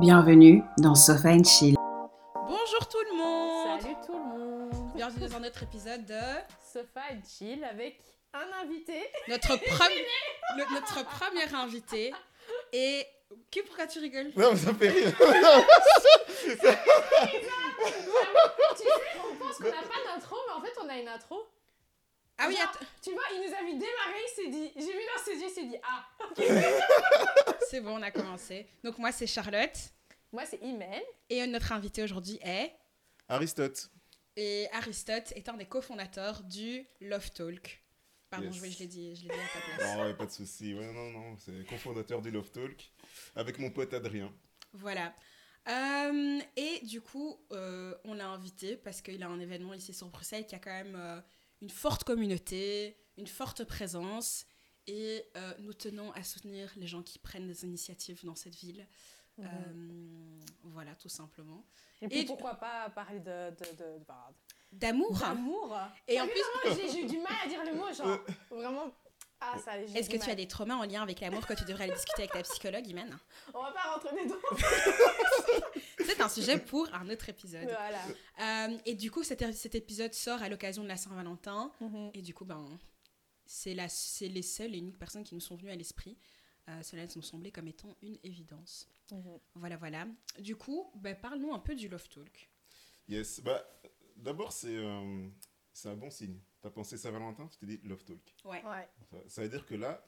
Bienvenue dans Sofa and Chill. Bonjour tout le monde Salut tout le monde Bienvenue dans un autre épisode de Sofa and Chill avec un invité. notre, premier le- notre premier invité. Et qui pourquoi tu rigoles? Non, mais ça fait rire. Tu sais, on pense qu'on n'a pas d'intro, mais en fait on a une intro. Ah oui, Genre, attends, Tu vois, il nous a vu démarrer, il s'est dit, j'ai vu dans ses yeux, il s'est dit, ah. c'est bon, on a commencé. Donc moi c'est Charlotte. Moi c'est Imen. Et notre invité aujourd'hui est... Aristote. Et Aristote est un des cofondateurs du Love Talk. Pardon, Yes. je, l'ai dit, je l'ai dit à ta place. Non, ouais, pas de souci. Ouais, non, non, c'est cofondateur du Love Talk avec mon pote Adrien. Voilà. Euh, et du coup, euh, on l'a invité parce qu'il a un événement ici sur Bruxelles qui a quand même euh, une forte communauté, une forte présence. Et euh, nous tenons à soutenir les gens qui prennent des initiatives dans cette ville. Euh, voilà, tout simplement. Et puis et- pourquoi pas parler de, de, de, de- bah, D'amour. d'amour. Et en T'as plus, j'ai eu du mal à dire le mot, genre, vraiment. Ah, ça, est-ce que tu as des traumas en lien avec l'amour que tu devrais aller discuter avec ta psychologue, Imen? On va pas rentrer dedans. C'est un sujet pour un autre épisode. voilà. Euh, et du coup, cet, cet épisode sort à l'occasion de la Saint-Valentin. Mhm. Et du coup, ben, c'est la- c'est les seules et uniques personnes qui nous sont venues à l'esprit. Euh, cela nous semblait comme étant une évidence. Mhm. Voilà, voilà. Du coup, ben, parle-nous un peu du Love Talk. Yes. Bah, d'abord, c'est euh, c'est un bon signe. T'as pensé Saint-Valentin, tu t'es dit Love Talk. Ouais. Ouais. Ça, ça veut dire que là,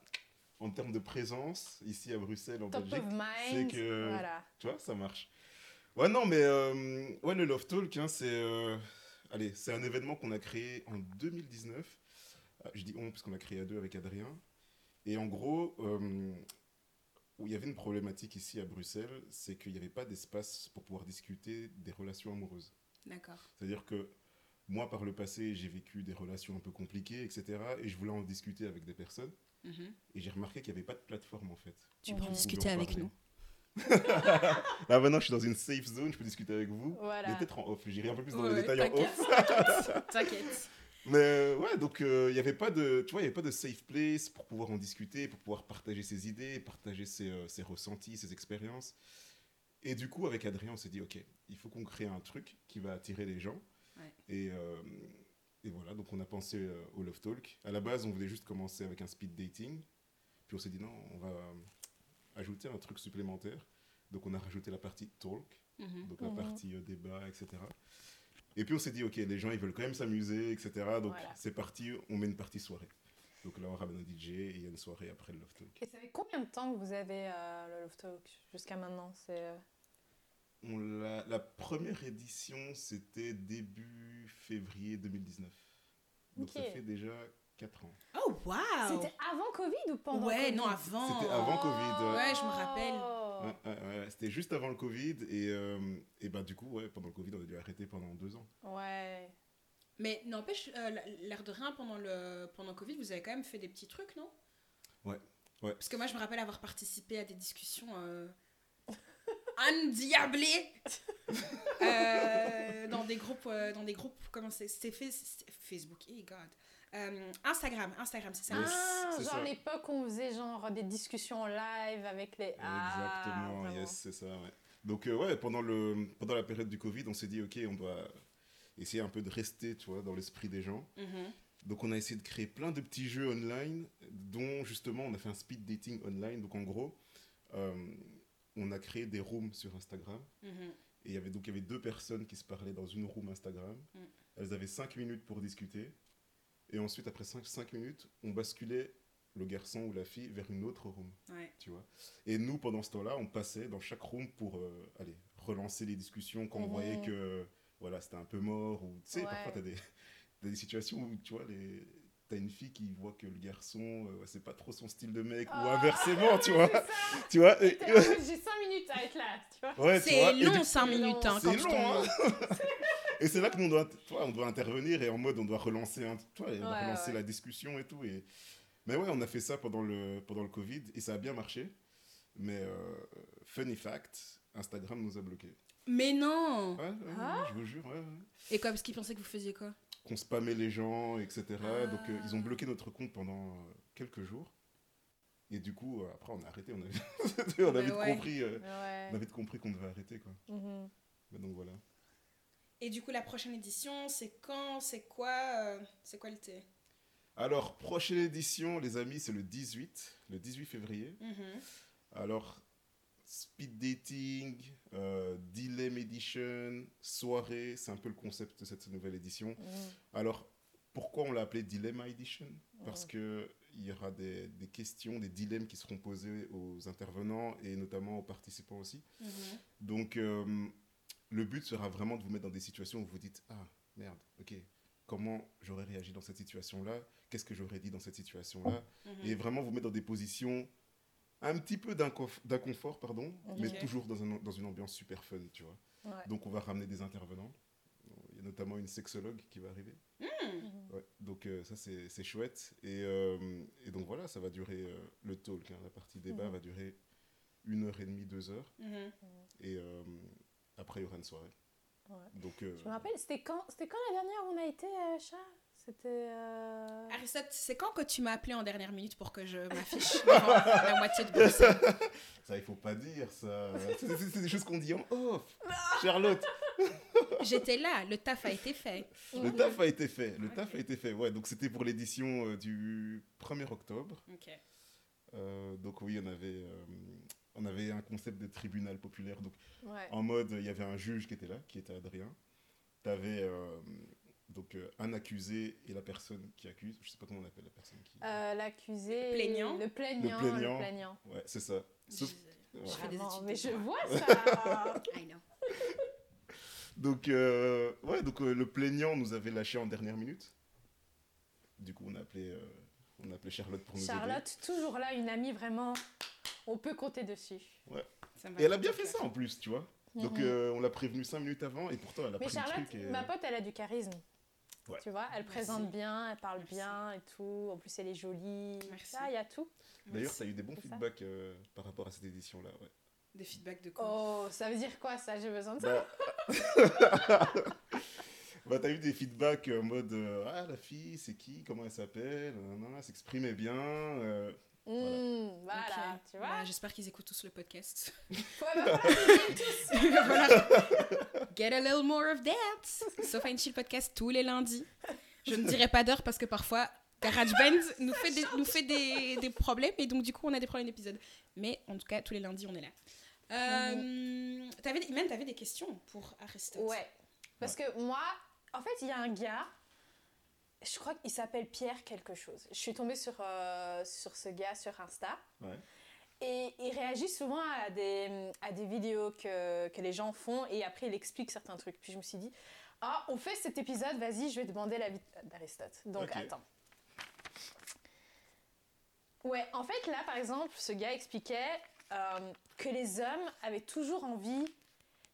en termes de présence, ici à Bruxelles, en Top Belgique, c'est que- Voilà. tu vois, ça marche. Ouais, non, mais euh, ouais, le Love Talk, hein, c'est euh, allez, c'est un événement qu'on a créé en 2019. Euh, Je dis on parce qu'on l'a créé à deux avec Adrien. Et en gros, euh, où il y avait une problématique ici à Bruxelles, c'est qu'il n'y avait pas d'espace pour pouvoir discuter des relations amoureuses. D'accord. C'est-à-dire que moi, par le passé, j'ai vécu des relations un peu compliquées, etc. Et je voulais en discuter avec des personnes. Mhm. Et j'ai remarqué qu'il n'y avait pas de plateforme, en fait. Tu peux en discuter en avec parler. nous. Là, maintenant, je suis dans une safe zone, je peux discuter avec vous. Voilà. Mais peut-être en off, j'irai un peu plus dans Ouais, les détails en off. T'inquiète. Mais euh, ouais, donc euh, il n'y avait pas de, tu vois, il y avait pas de safe place pour pouvoir en discuter, pour pouvoir partager ses idées, partager ses, euh, ses ressentis, ses expériences. Et du coup, avec Adrien, on s'est dit, ok, il faut qu'on crée un truc qui va attirer les gens. Ouais. Et, euh, et voilà, donc on a pensé euh, au Love Talk. À la base, on voulait juste commencer avec un speed dating. Puis on s'est dit, non, on va euh, ajouter un truc supplémentaire. Donc on a rajouté la partie talk Mhm. donc la Mhm. partie euh, débat, etc. Et puis on s'est dit, ok, les gens ils veulent quand même s'amuser, etc. Donc Voilà. c'est parti, on met une partie soirée. Donc là on ramène un DJ et il y a une soirée après le Love Talk. Et ça fait combien de temps que vous avez euh, le Love Talk jusqu'à maintenant? C'est euh, On l'a- la première édition c'était début février 2019. Donc ça fait déjà 4 ans. Oh, waouh C'était avant Covid ou pendant Ouais, Covid? non, avant. C'était avant Covid, ouais. Ouais, je me rappelle. Ouais, ouais, ouais, C'était juste avant le Covid et, euh, et bah du coup, ouais, pendant le Covid on a dû arrêter pendant deux ans. Ouais. Mais n'empêche, euh, l'air de rien, pendant le pendant Covid, vous avez quand même fait des petits trucs, non? Ouais, ouais. Parce que moi, je me rappelle avoir participé à des discussions euh, endiablées euh, dans des groupes, dans des groupes, comment c'est C'était Facebook, hey God. Euh, Instagram, Instagram, c'est ça. Ah, genre l'époque où on faisait genre des discussions en live avec les. Ah, Exactement, vraiment. yes, c'est ça, ouais. Donc, euh, ouais, pendant, le, pendant la période du Covid, on s'est dit, ok, on doit essayer un peu de rester, tu vois, dans l'esprit des gens. Mhm. Donc, on a essayé de créer plein de petits jeux online, dont, justement, on a fait un speed dating online. Donc, en gros, euh, on a créé des rooms sur Instagram. Mhm. Et il y avait donc il y avait deux personnes qui se parlaient dans une room Instagram. Mm. Elles avaient cinq minutes pour discuter. Et ensuite, après cinq, cinq minutes, on basculait le garçon ou la fille vers une autre room Ouais. tu vois. Et nous, pendant ce temps-là, on passait dans chaque room pour euh, aller relancer les discussions quand on Mhm. voyait que voilà, c'était un peu mort. Ou, tu sais, Ouais. parfois, tu as des, t'as des situations où tu vois, les... as une fille qui voit que le garçon, euh, c'est pas trop son style de mec, ou Ah, inversement, tu vois. tu vois J'ai 5 minutes à être là, tu vois. ouais, C'est long, 5 C'est minutes, hein, c'est long, hein. Et c'est là que nous, on doit, tu vois, on doit intervenir et en mode on doit relancer, un, tu vois, on doit Ouais, relancer la discussion et tout. Et... Mais ouais, on a fait ça pendant le, pendant le Covid et ça a bien marché. Mais euh, funny fact, Instagram nous a bloqués. Mais non Ouais, ouais, ouais, Ah. je vous jure, ouais. Et quoi, parce qu'ils pensaient que vous faisiez quoi? Qu'on spammait les gens, etc. Ah. Donc euh, ils ont bloqué notre compte pendant euh, quelques jours. Et du coup, après, on a arrêté. On a, on a vite compris, qu'on devait arrêter. Quoi. Mhm. Mais donc voilà. Et du coup, la prochaine édition, c'est quand C'est quoi euh, C'est quoi le thé? Alors, prochaine édition, les amis, c'est le 18, le 18 février. Mhm. Alors, speed dating, euh, dilemme edition, soirée, c'est un peu le concept de cette nouvelle édition. Mhm. Alors, pourquoi on l'a appelé Dilemma Edition? Parce Mhm. que il y aura des, des questions, des dilemmes qui seront posés aux intervenants et notamment aux participants aussi. Mhm. Donc, euh, le but sera vraiment de vous mettre dans des situations où vous dites Ah, merde, ok, comment j'aurais réagi dans cette situation-là? Qu'est-ce que j'aurais dit dans cette situation-là? Mhm. Et vraiment vous mettre dans des positions un petit peu d'inconf- d'inconfort, pardon, mais toujours dans, un- dans une ambiance super fun, tu vois. Ouais. Donc, on va ramener des intervenants. Il y a notamment une sexologue qui va arriver. Ouais, donc euh, ça c'est chouette. Et, euh, et donc voilà, ça va durer, euh, le talk, hein, la partie débat Mhm. va durer une heure et demie, deux heures. Mhm. Et après il y aura une soirée. Ouais. Donc euh, Je me rappelle, c'était quand, c'était quand la dernière où on a été, euh, chat C'était. euh, Aristote, c'est quand que tu m'as appelé en dernière minute pour que je m'affiche la moitié de Bruxelles? Ça il faut pas dire ça. C'est- des choses qu'on dit en off. Charlotte, J'étais là, le taf a été fait. le taf a été fait. Le taf a été fait. Ouais, donc c'était pour l'édition euh, du 1er octobre. Ok. Euh, donc oui, on avait, euh, on avait un concept de tribunal populaire. Donc Ouais. En mode, il y avait un juge qui était là, qui était Adrien. Tu avais donc euh, un accusé et la personne qui accuse. Je sais pas comment on appelle la personne qui. Euh, L'accusé. Plaignant. Le plaignant. Le plaignant. Le plaignant. Ouais, c'est ça. Sauf- Je- ouais. je fais des Vraiment, études mais je vois ça. I know. Donc, euh, ouais, donc euh, le plaignant nous avait lâché en dernière minute. Du coup, on a appelé, euh, on a appelé Charlotte pour nous aider. Charlotte, toujours là, une amie vraiment. On peut compter dessus. Me Et elle a bien fait ça en plus, tu vois. Donc, euh, on l'a prévenu cinq minutes avant et pourtant, elle a Mais pris le Charlotte, truc. et- ma pote, elle a du charisme. Ouais. Tu vois, elle Merci. présente bien, elle parle Merci. bien et tout. En plus, elle est jolie. Merci. Ça, il y a tout. D'ailleurs, tu as eu des bons feedbacks euh, par rapport à cette édition-là. Ouais. Des feedbacks de quoi? Oh, ça veut dire quoi ça? J'ai besoin de ça. Bah, bah t'as eu des feedbacks en mode euh, Ah, la fille, c'est qui? Comment elle s'appelle? S'exprimait bien. euh, Mmh, voilà, tu vois. Bah, J'espère qu'ils écoutent tous le podcast. Bah, voilà. Voilà. Get a little more of that. Sauf un chill podcast tous les lundis. Je ne dirai pas d'heure parce que parfois GarageBand nous fait des, nous fait des, des problèmes et donc du coup on a des problèmes d'épisode. Mais en tout cas tous les lundis on est là. Euh, t'avais des- même t'avais des questions pour Aristote? Ouais. Parce que moi, en fait, il y a un gars, je crois qu'il s'appelle Pierre quelque chose. Je suis tombée sur, euh, sur ce gars sur Insta. Ouais. Et il réagit souvent à des, à des vidéos que, que les gens font et après il explique certains trucs. Puis je me suis dit, ah, on fait cet épisode, vas-y, je vais demander l'avis d'Aristote. Donc attends. Ouais, en fait, là, par exemple, ce gars expliquait euh, que les hommes avaient toujours envie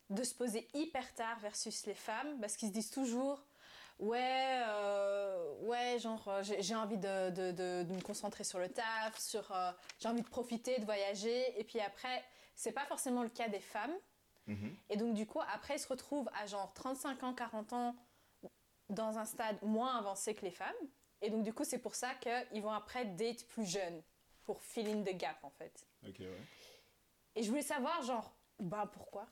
de se poser hyper tard versus les femmes parce qu'ils se disent toujours ouais euh, ouais genre euh, j'ai envie de, de- de- de me concentrer sur le taf sur euh, j'ai envie de profiter de voyager. Et puis après c'est pas forcément le cas des femmes. Mhm. et donc du coup après ils se retrouvent à genre 35 ans 40 ans dans un stade moins avancé que les femmes. Et donc du coup c'est pour ça qu'ils vont après date plus jeunes pour fill in the gap en fait. Ok, ouais. et je voulais savoir genre bah pourquoi?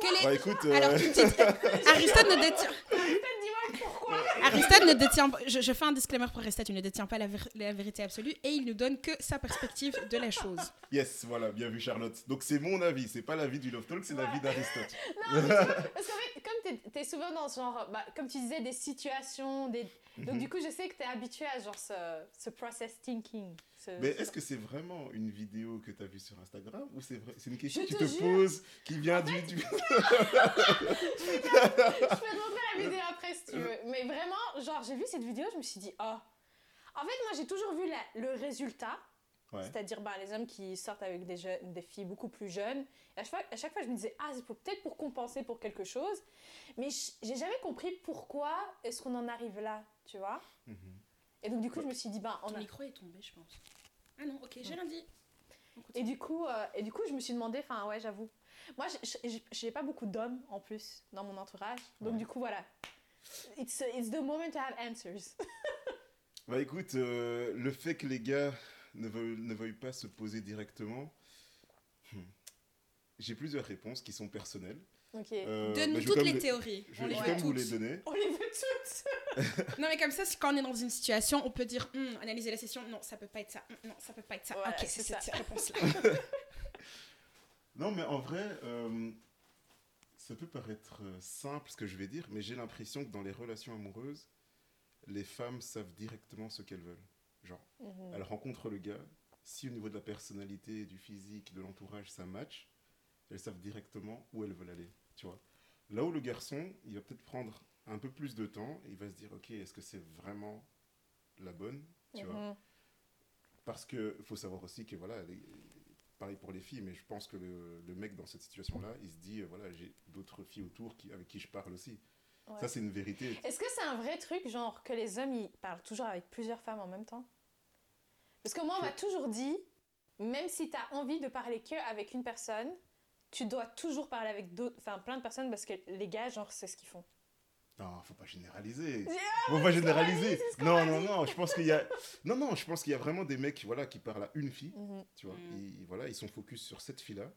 Quel est- Bah écoute, euh, Alors tu Aristote ne détient. dis-moi pourquoi Aristote ne détient pas- je, je fais un disclaimer pour Aristote, il ne détient pas la, ver- la vérité absolue et il nous donne que sa perspective de la chose. yes, voilà, bien vu Charlotte. Donc c'est mon avis, c'est pas l'avis du Love Talk, c'est l'avis Ouais. d'Aristote. Non, mais tu vois, parce qu'en fait, comme t'es es souvent dans ce genre, bah, comme tu disais, des situations, des... donc Mhm. du coup, je sais que t'es habitué à genre ce, ce process thinking. Ce- Mais ce- est-ce que c'est vraiment une vidéo que tu as vue sur Instagram ou c'est vrai c'est une question que tu te te poses qui vient du, du- Je peux te montrer la vidéo après si tu veux. Mais vraiment, genre, j'ai vu cette vidéo, je me suis dit, oh. En fait, moi, j'ai toujours vu la- le résultat. Ouais. C'est-à-dire bah, les hommes qui sortent avec des, jeunes- des filles beaucoup plus jeunes. Et à, chaque fois, à chaque fois, je me disais, ah, c'est pour- peut-être pour compenser pour quelque chose. Mais je- j'ai jamais compris pourquoi est-ce qu'on en arrive là, tu vois? Mhm. Et donc, du coup, je me suis dit, bah, on Ton a... micro est tombé, je pense. Ah non, ok, j'ai. On Et du coup, euh, et du coup, je me suis demandé, enfin ouais, j'avoue. Moi, j'ai- pas beaucoup d'hommes en plus dans mon entourage, donc Ouais. du coup voilà. It's, it's the moment to have answers. Bah écoute, euh, le fait que les gars ne veuille, ne veuille pas se poser directement Hmm. J'ai plusieurs réponses qui sont personnelles. Ok. Euh, Donne-nous bah, toutes les théories. Je On vais les je veut vous toutes. les donner. On les veut toutes. Non, mais comme ça, si- quand on est dans une situation, on peut dire, Hum, analyser la session, non, ça peut pas être ça, Hum, non, ça peut pas être ça. Voilà, ok, c'est cette réponse-là. Non, mais en vrai, euh, ça peut paraître euh, simple ce que je vais dire, mais j'ai l'impression que dans les relations amoureuses, les femmes savent directement ce qu'elles veulent. Genre, Mhm. elles rencontrent le gars, si au niveau de la personnalité, du physique, de l'entourage, ça match, elles savent directement où elles veulent aller, tu vois. Là où le garçon, il va peut-être prendre un peu plus de temps, et il va se dire, ok, est-ce que c'est vraiment la bonne, tu vois Mhm. Parce que faut savoir aussi que voilà, les- pareil pour les filles, mais je pense que le, le mec dans cette situation-là, il se dit euh, voilà, j'ai d'autres filles autour qui, avec qui je parle aussi. Ouais. Ça, c'est une vérité. Est-ce que c'est un vrai truc, genre, que les hommes, ils parlent toujours avec plusieurs femmes en même temps? Parce que moi, on m'a toujours dit, même si tu as envie de parler que avec une personne, tu dois toujours parler avec d'autres, enfin, plein de personnes, parce que les gars, genre, c'est ce qu'ils font. Non, faut pas généraliser. Yeah, Faut pas généraliser. Non, non, non. Je pense qu'il y a. Non, non. Je pense qu'il y a vraiment des mecs, voilà, qui parlent à une fille. Mhm, Tu vois. Mm. Ils, voilà, ils sont focus sur cette fille-là.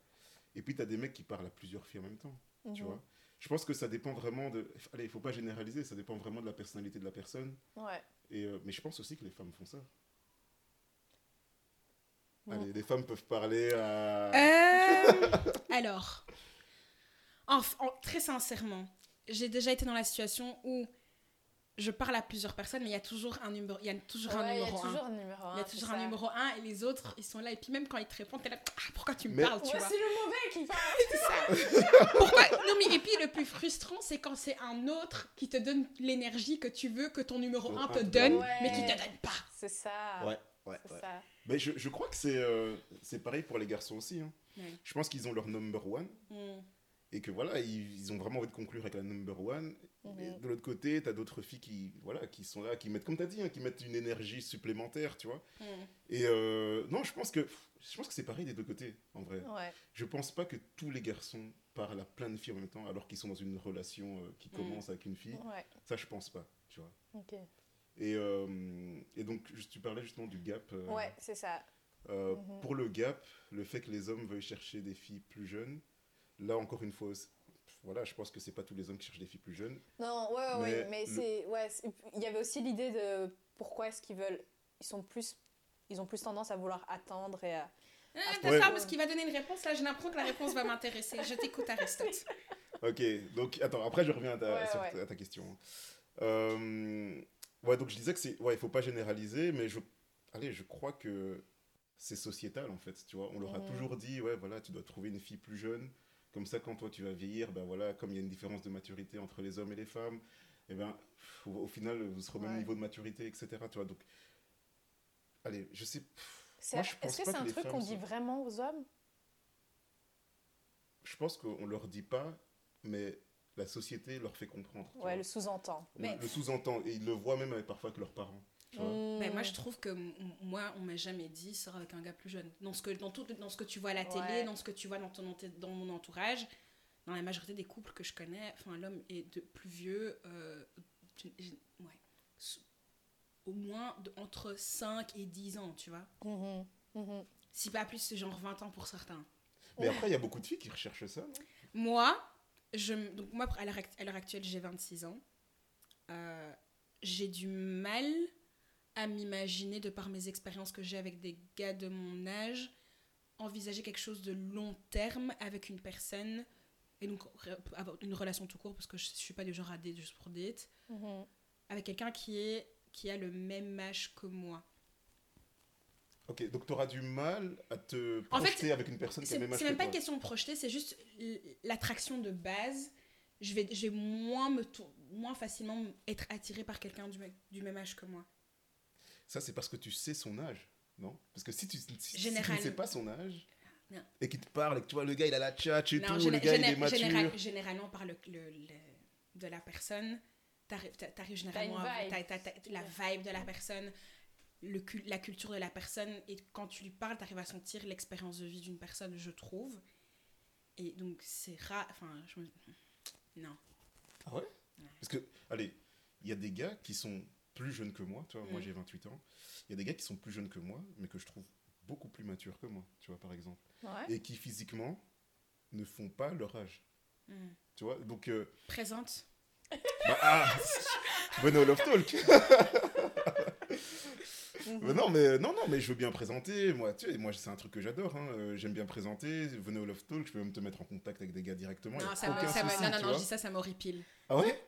Et puis t'as des mecs qui parlent à plusieurs filles en même temps. Tu mhm. vois. Je pense que ça dépend vraiment de. Allez, il faut pas généraliser. Ça dépend vraiment de la personnalité de la personne. Ouais. Et euh, mais je pense aussi que les femmes font ça. Allez, les femmes peuvent parler à. Euh, alors, en- en- très sincèrement, j'ai déjà été dans la situation où je parle à plusieurs personnes, mais il y a toujours un numéro, il y a toujours un Ouais, il y a numéro un. toujours un numéro un. Il y a toujours ça. un numéro un et les autres, ils sont là. Et puis même quand ils te répondent, t'es là, ah, pourquoi tu me Mais- parles, tu Ouais, vois? c'est le mauvais qui parle. C'est ça. Pourquoi? Non, mais et puis le plus frustrant, c'est quand c'est un autre qui te donne l'énergie que tu veux que ton numéro Ton 1 un te donne, donne. mais qui Ouais. te donne pas. C'est ça. Ouais, ouais, C'est ouais. ça. Mais je, je crois que c'est euh, c'est pareil pour les garçons aussi. hein. Ouais. Je pense qu'ils ont leur number one Mm. et que voilà, ils, ils ont vraiment envie de conclure avec la number one. Mhm. Et de l'autre côté, t'as d'autres filles qui, voilà, qui sont là, qui mettent, comme t'as dit, hein, qui mettent une énergie supplémentaire, tu vois. Mm. Et euh, non, je pense que je pense que c'est pareil des deux côtés, en vrai. Ouais. Je pense pas que tous les garçons parlent à plein de filles en même temps alors qu'ils sont dans une relation euh, qui Mm. commence avec une fille. Ouais. Ça, je pense pas, tu vois. Et, euh, et donc, tu parlais justement du gap. euh, Ouais, c'est ça. Euh, Mhm. Pour le gap, le fait que les hommes veuillent chercher des filles plus jeunes, là encore une fois, voilà, je pense que c'est pas tous les hommes qui cherchent des filles plus jeunes. Non, ouais, ouais, Mais ouais, mais le- c'est, ouais, c'est- il y avait aussi l'idée de pourquoi est-ce qu'ils veulent, ils sont plus, ils ont plus tendance à vouloir attendre et à. Ah, T'as ouais. ça parce qu'il va donner une réponse. Là, j'ai l'impression que la réponse va m'intéresser. Je t'écoute, Aristote. Ok, donc attends, après je reviens à ta, Ouais, sur à ta question. Euh, ouais, donc je disais que c'est, ouais, il faut pas généraliser, mais je, allez, je crois que c'est sociétal en fait, tu vois. On leur a toujours dit, ouais, voilà, tu dois trouver une fille plus jeune, comme ça quand toi tu vas vieillir, ben voilà, comme il y a une différence de maturité entre les hommes et les femmes, et ben au, au final vous serez au même niveau de maturité, etc. Tu vois, donc, allez, je sais. est-ce que c'est un truc qu'on dit sont- vraiment aux hommes? Je pense qu'on leur dit pas, mais la société leur fait comprendre. Ouais, le sous-entend. Mais- le sous-entend et ils le voient même avec, parfois avec leurs parents. Hmm. Mais moi, je trouve que moi, on m'a jamais dit sors avec un gars plus jeune. Dans ce que, dans tout, dans ce que tu vois à la télé, Ouais. dans ce que tu vois dans, ton, dans mon entourage, dans la majorité des couples que je connais, enfin, l'homme est de plus vieux, euh, ouais, au moins de, entre 5 et 10 ans, tu vois. Mhm, mhm. Si pas plus, c'est genre 20 ans pour certains. Mais après, il y a beaucoup de filles qui recherchent ça. non? Moi, je, donc moi à l'heure actuelle, j'ai 26 ans. Euh, j'ai du mal à m'imaginer, de par mes expériences que j'ai avec des gars de mon âge, envisager quelque chose de long terme avec une personne, et donc avoir une relation tout court, parce que je, je suis pas du genre à date juste pour date, Mhm. avec quelqu'un qui, est, qui a le même âge que moi. Ok, donc tu auras du mal à te En fait, projeter avec une personne qui a même âge c'est même pas une question de projeter, c'est juste l'attraction de base. Je vais, je vais moins, me moins facilement être attirée par quelqu'un du, me- du même âge que moi. Ça, c'est parce que tu sais son âge, non? Parce que si tu, si- si tu ne sais pas son âge, Non. et qu'il te parle, et que tu vois, le gars, il a la tchatch et tout, le gars, il est mature. général- généralement, par le, le- le- de la personne, t'arrives t'a- t'arrives généralement à la vibe de la personne, le, la culture de la personne, et quand tu lui parles, t'arrives à sentir l'expérience de vie d'une personne, je trouve. Et donc, c'est rare. Enfin, je me- Non. Ah ouais? Parce que, allez, il y a des gars qui sont plus jeunes que moi, tu vois, moi Mm. j'ai 28 ans. Il y a des gars qui sont plus jeunes que moi, mais que je trouve beaucoup plus matures que moi, tu vois, par exemple. Ouais. Et qui physiquement ne font pas leur âge. Hmm. Tu vois, donc. euh, Présente. bah, ah Venez au Love Talk Mhm. Non, mais, non, non, mais je veux bien présenter. Moi, tu sais, moi c'est un truc que j'adore. hein, euh, J'aime bien présenter. Venez au Love Talk, je peux même te mettre en contact avec des gars directement. Non, ça aucun ça non, non, tu non, vois. je dis ça, ça m'horripile. Ah ouais?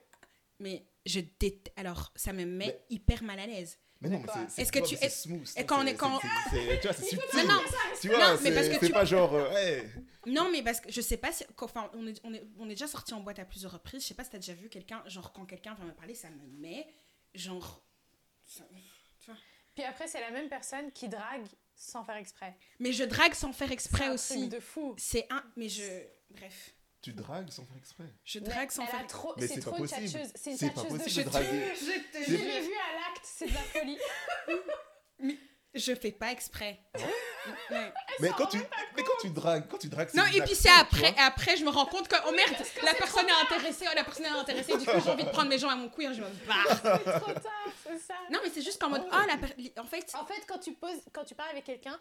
Mais je déteste. Alors, ça me met Mais- hyper mal à l'aise. Mais non, mais c'est- Est-ce que tu- est- smooth. et quand on est- quand- c'est- Tu vois, c'est subtil. Non, non, Tu vois, Non, mais parce c'est tu- pas genre. euh. Non, mais parce que je sais pas si. Enfin, on est, on, est, on est déjà sorti en boîte à plusieurs reprises. Je sais pas si t'as déjà vu quelqu'un. Genre, quand quelqu'un vient me parler, ça me met. Genre. ça- Puis après, c'est la même personne qui drague sans faire exprès. Mais je drague sans faire C'est exprès un aussi. truc de fou. C'est un. Mais je. Bref. Tu dragues sans faire exprès. Je Mais drague sans elle faire a trop, Mais c'est c'est trop pas une possible. tchatcheuse. C'est une C'est pas tchatcheuse de chez draguer. Je Je l'ai vu à l'acte, c'est de la folie. Je fais pas exprès. Ouais? Mais quand tu, mais quand tu dragues, quand tu dragues, c'est Non, et puis c'est après, après, je me rends compte que, oh merde, la personne est intéressée, oh, la personne est intéressée, du coup, j'ai envie de prendre mes jambes à mon cou et je me barre. C'est trop tard, c'est ça. Non, mais c'est juste qu'en mode, Ah oh, la per- en fait, En fait, quand tu, poses, quand tu parles avec quelqu'un,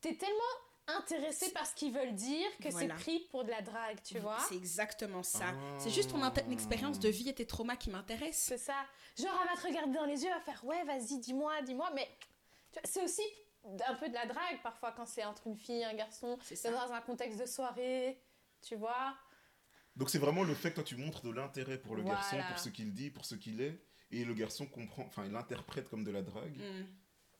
t'es tellement intéressé par ce qu'ils veulent dire que Voilà. c'est pris pour de la drague, tu vois. c'est exactement ça. Ah. C'est juste ton expérience de vie et tes traumas qui m'intéressent. C'est ça. Genre, elle va te regarder dans les yeux, elle va faire ouais, vas-y, dis-moi, dis-moi. Mais c'est aussi un peu de la drague parfois quand c'est entre une fille et un garçon, C'est dans un contexte de soirée, tu vois. Donc c'est vraiment le fait que toi tu montres de l'intérêt pour le garçon, pour ce qu'il dit, pour ce qu'il est, et le garçon comprend, enfin il l'interprète comme de la drague. Mm.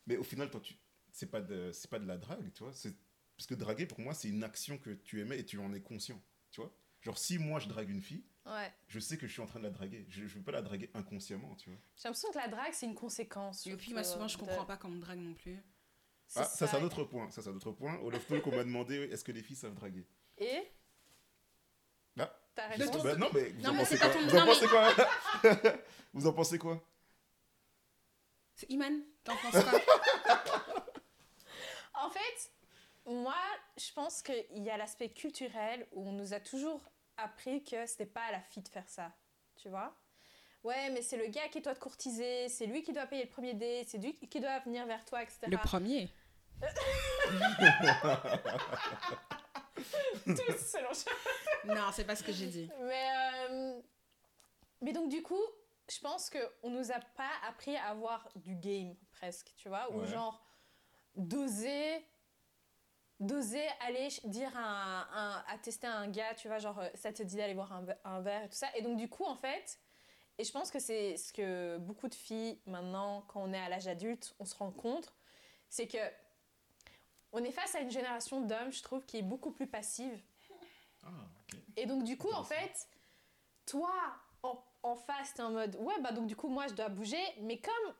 Mais au final, toi tu, c'est pas de, c'est pas de la drague, tu vois. C'est parce que draguer pour moi c'est une action que tu aimais et tu en es conscient, tu vois. Genre si moi je drague une fille, Ouais. je sais que je suis en train de la draguer. Je, je veux pas la draguer inconsciemment, tu vois. J'ai l'impression que la drague, c'est une conséquence. Et puis, moi, souvent, je de- comprends pas quand on me drague non plus. Ah, ça c'est un autre point. Ça c'est un autre point. Au Love Talk, on m'a demandé est-ce que les filles savent draguer? Et? Ta réponse Bah, non mais vous Non, en mais pensez c'est pas quoi ton- Vous en pensez quoi Vous en pensez quoi C'est Iman, t'en penses quoi En fait, moi, je pense qu'il y a l'aspect culturel où on nous a toujours appris que c'était pas à la fille de faire ça. Tu vois Ouais, mais c'est le gars qui doit te courtiser, c'est lui qui doit payer le premier dé, c'est lui qui doit venir vers toi, etc. Le premier. Tous selon Non, c'est pas ce que j'ai dit. Mais, euh, mais donc, du coup, je pense qu'on nous a pas appris à avoir du game, presque, tu vois Ou Ouais. genre, d'oser d'oser aller ch- dire à, un- un- à tester un gars, tu vois, genre, euh, ça te dit d'aller boire un, ve- un verre et tout ça. Et donc, du coup, en fait, et je pense que c'est ce que beaucoup de filles, maintenant, quand on est à l'âge adulte, on se rend compte, c'est que on est face à une génération d'hommes, je trouve, qui est beaucoup plus passive. Ah. Et donc, du coup, en fait, toi, en, en face, t'es en mode, ouais, bah donc, du coup, moi, je dois bouger. Mais comme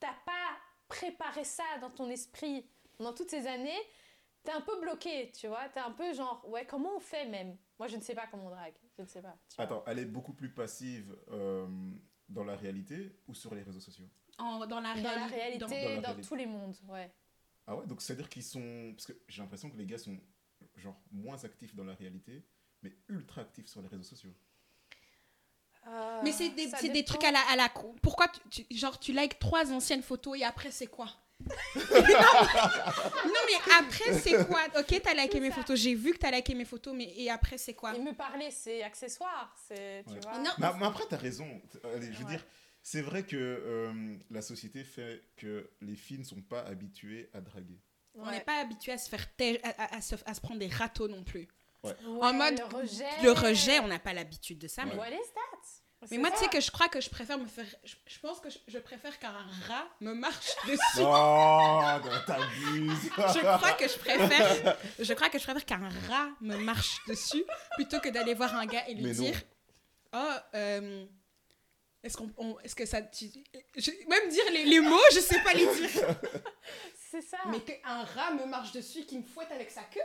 t'as pas préparé ça dans ton esprit pendant toutes ces années, t'es un peu bloqué, tu vois. T'es un peu genre, ouais, comment on fait même? Moi, je ne sais pas comment on drague. Je ne sais pas. tu vois. Attends, elle est beaucoup plus passive euh, dans la réalité ou sur les réseaux sociaux? En- dans la, Dans la réali- réalité, dans- dans, Dans la réalité. tous les mondes, ouais. Ah ouais, donc c'est-à-dire qu'ils sont... Parce que j'ai l'impression que les gars sont genre moins actifs dans la réalité, mais ultra actifs sur les réseaux sociaux. Euh, Mais c'est des, c'est des trucs à la, à la con. Pourquoi tu, tu- genre tu likes trois anciennes photos et après c'est quoi? Non, mais, non, mais après c'est quoi? Ok, t'as liké mes photos, j'ai vu que t'as liké mes photos, mais et après c'est quoi? Et me parler, c'est accessoire, c'est, tu Ouais. vois. Non. Mais, mais après, t'as raison. Allez, je veux Ouais. dire, c'est vrai que euh, la société fait que les filles ne sont pas habituées à draguer. On n'est pas habitué à se faire à, à- à se, à se prendre des râteaux non plus. Ouais, en mode, le rejet. Le rejet, on n'a pas l'habitude de ça. Mais, What is that mais C'est moi, tu sais que je crois que je préfère me faire. Je, je pense que je, je préfère qu'un rat me marche dessus. Oh, non, t'abuses. Je crois que je préfère, je crois que je préfère qu'un rat me marche dessus plutôt que d'aller voir un gars et lui Mais non. dire, oh, euh, est-ce qu'on, on- est-ce que ça, tu- je- même dire les, les mots, je sais pas les dire. C'est ça. Mais qu'un rat me marche dessus, et qu'il me fouette avec sa queue,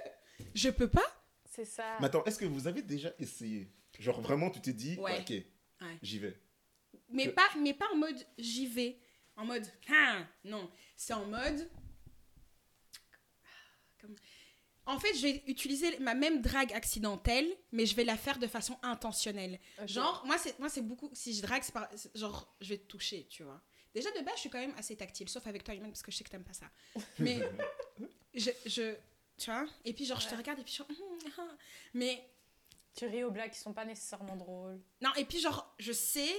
je peux pas. C'est ça. Mais attends, est-ce que vous avez déjà essayé? Genre vraiment, tu t'es dit, Ouais. ok, j'y vais. Mais Que- pas, mais pas en mode j'y vais, en mode ah, non, c'est en mode. Comme- En fait, je vais utiliser ma même drague accidentelle, mais je vais la faire de façon intentionnelle. Genre, moi, c'est, moi, c'est beaucoup. Si je drague, c'est par- genre, je vais te toucher, tu vois. Déjà, de base, je suis quand même assez tactile, sauf avec toi, Iman, parce que je sais que t'aimes pas ça. Mais je, je. Tu vois Et puis, genre, je te regarde et puis, ah. Mais. Tu ris aux blagues qui sont pas nécessairement drôles. Non, et puis, genre, je sais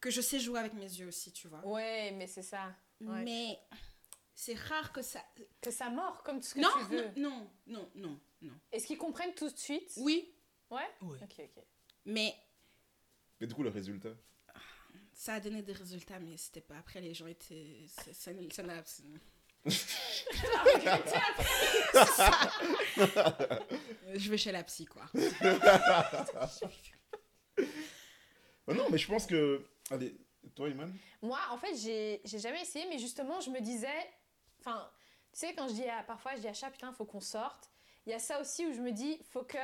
que je sais jouer avec mes yeux aussi, tu vois. Ouais, mais c'est ça. ouais. Mais c'est rare que ça. Que ça mord comme tout ce que Non, tu veux. non, non, non, non, non. Est-ce qu'ils comprennent tout de suite? Oui, Ouais? Oui. Ok, ok. mais Mais du coup, le résultat? ça a donné des résultats, mais c'était pas. Après, les gens étaient. Ça, ça, ça n'a. Je vais chez la psy, quoi. Oh non, mais je pense que. Allez, toi, Iman? Moi, en fait, j'ai j'ai jamais essayé, mais justement, je me disais. Enfin, tu sais, quand je dis à, parfois, je dis à chat, putain, faut qu'on sorte. Il y a ça aussi où je me dis, faut que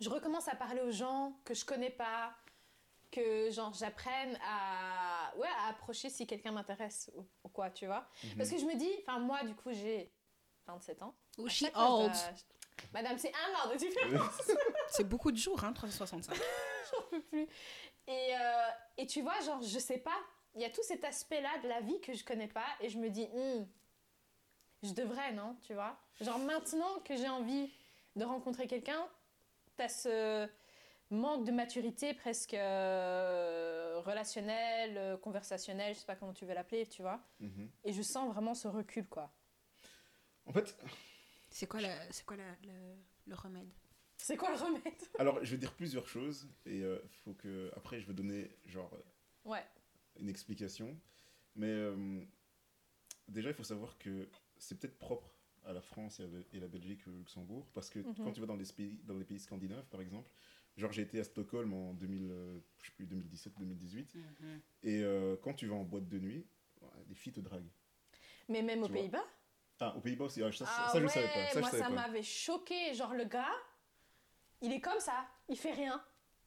je recommence à parler aux gens que je connais pas, que genre j'apprenne à, ouais, à approcher si quelqu'un m'intéresse ou, ou quoi, tu vois. Parce que je me dis, enfin, moi, du coup, j'ai 27 ans. Oh, À she chaque fois, je old. Madame, c'est un an de différence. C'est beaucoup de jours, hein, 365. j'en peux plus. Et, euh, et tu vois, genre, je sais pas, il y a tout cet aspect-là de la vie que je connais pas et je me dis, Hmm, je devrais, non, tu vois Genre, maintenant que j'ai envie de rencontrer quelqu'un, t'as ce manque de maturité presque euh, relationnel, euh, conversationnel, je sais pas comment tu veux l'appeler, tu vois Mhm. Et je sens vraiment ce recul, quoi. En fait, C'est quoi, la- c'est quoi la- le, le remède? C'est quoi le remède? Alors, je vais dire plusieurs choses et euh, faut que. Après, je vais donner, genre, Ouais. Une explication. Mais euh, déjà, il faut savoir que c'est peut-être propre à la France et, à la- et la Belgique et au Luxembourg. Parce que Mhm. quand tu vas dans les, pays, dans les pays scandinaves, par exemple, genre j'ai été à Stockholm en 2000, euh, je sais plus, 2017-2018. Et euh, quand tu vas en boîte de nuit, les filles te draguent. Mais même aux Tu. Pays-Bas? Ah, aux Pays-Bas aussi, ah, ça, ça, Ah ça, je ouais, savais pas. Ça, moi ça m'avait choqué. Genre le gars, il est comme ça, il fait rien.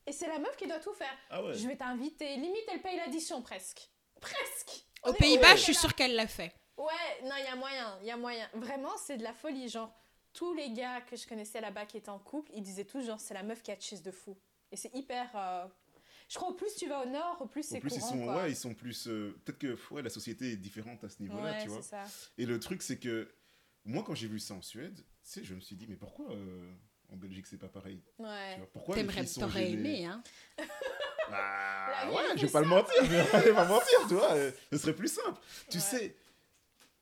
Et c'est la meuf qui doit tout faire. Ah ouais. Je vais t'inviter. Limite, elle paye l'addition presque. Presque. Aux Pays-Bas, je suis sûre qu'elle l'a fait. Ouais, non, il y a moyen, il y a moyen. Vraiment, c'est de la folie. Genre, tous les gars que je connaissais là-bas qui étaient en couple, ils disaient tous, genre, c'est la meuf qui a de chez de fou. Et c'est hyper. euh, Je crois, au plus tu vas au nord, au plus c'est plus, ils courant. sont, quoi. ouais, ils sont plus. euh, Peut-être que ouais, la société est différente à ce niveau-là, Ouais, tu vois. c'est ça. Et le truc, c'est que moi, quand j'ai vu ça en Suède, tu sais, je me suis dit, mais pourquoi euh, en Belgique c'est pas pareil tu Ouais. vois Pourquoi les T'aimerais, filles sont t'aurais aimé, hein Bah, ouais, je vais pas le mentir, je vais pas mentir, tu vois. euh, Ce serait plus simple. Tu Ouais. sais,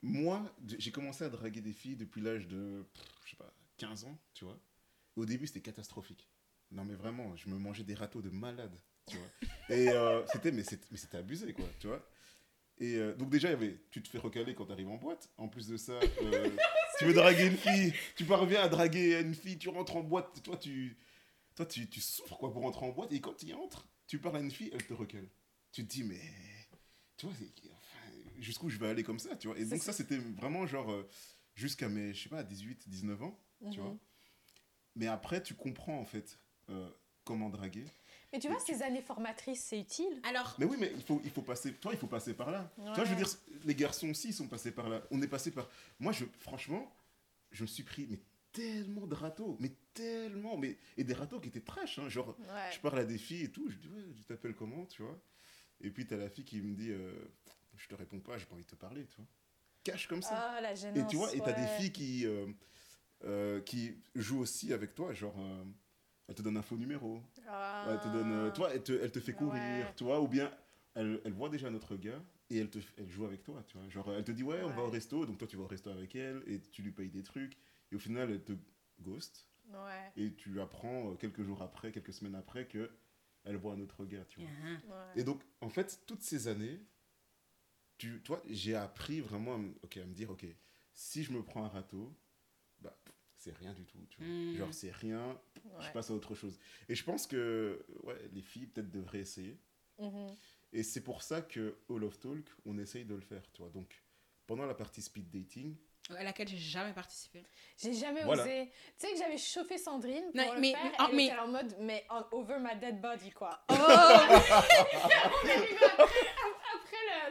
moi, j'ai commencé à draguer des filles depuis l'âge de, je sais pas, 15 ans, tu vois. Au début, c'était catastrophique. Non, mais vraiment, je me mangeais des râteaux de malade, tu vois. Et euh, c'était, mais c'était abusé, quoi, tu vois. Et euh, donc déjà, il y avait, tu te fais recaler quand tu arrives en boîte. En plus de ça, euh, tu veux draguer une fille, tu parviens à draguer une fille, tu rentres en boîte, toi, tu, toi, tu, tu souffres quoi pour rentrer en boîte. Et quand tu y entres, tu parles à une fille, elle te recale. Tu te dis, mais, tu vois, enfin, jusqu'où je vais aller comme ça, tu vois? Et donc ça. ça, c'était vraiment genre, euh, jusqu'à mes, je sais pas, 18, 19 ans, tu Mhm. vois? Mais après, tu comprends, en fait, euh, comment draguer. Mais tu vois, ces années formatrices, c'est utile. Alors, Mais oui, mais il faut, il faut passer, toi, il faut passer par là. Tu vois, je veux dire, les garçons aussi, ils sont passés par là. On est passé par. Moi, je, franchement, je me suis pris mais tellement de râteaux, mais tellement, mais et des râteaux qui étaient trash, hein, genre. Ouais. Je parle à des filles et tout, je dis ouais, tu t'appelles comment, tu vois? Et puis t'as la fille qui me dit, euh, je te réponds pas, j'ai pas envie de te parler, tu vois. Cache comme ça. Ah, la gênance. et tu vois, et t'as des ouais. filles qui euh, euh, qui jouent aussi avec toi, genre. Elle te donne un faux numéro, Ah. elle te donne, euh, toi, elle te, elle te fait courir, Ouais. tu vois, ou bien elle, elle voit déjà notre gars et elle, te, elle joue avec toi, tu vois. Genre, elle te dit, ouais, on va au resto, donc toi, tu vas au resto avec elle et tu lui payes des trucs, et au final, elle te ghost, Ouais. et tu apprends euh, quelques jours après, quelques semaines après, que elle voit un autre gars, tu vois. uh-huh. ouais. Et donc, en fait, toutes ces années, tu, toi, j'ai appris vraiment à, à me dire, ok, si je me prends un râteau, bah, c'est rien du tout, tu vois. Mm. Genre, c'est rien, je passe à autre chose. Et je pense que ouais, les filles peut-être devraient essayer. Mhm. Et c'est pour ça que All of Talk, on essaye de le faire, tu vois. Donc, pendant la partie speed dating, à laquelle j'ai jamais participé. J'ai jamais Voilà. osé. Tu sais que j'avais chauffé Sandrine pour Non, le mais- faire. ah, elle mais- était en mode, mais en over my dead body, quoi. Oh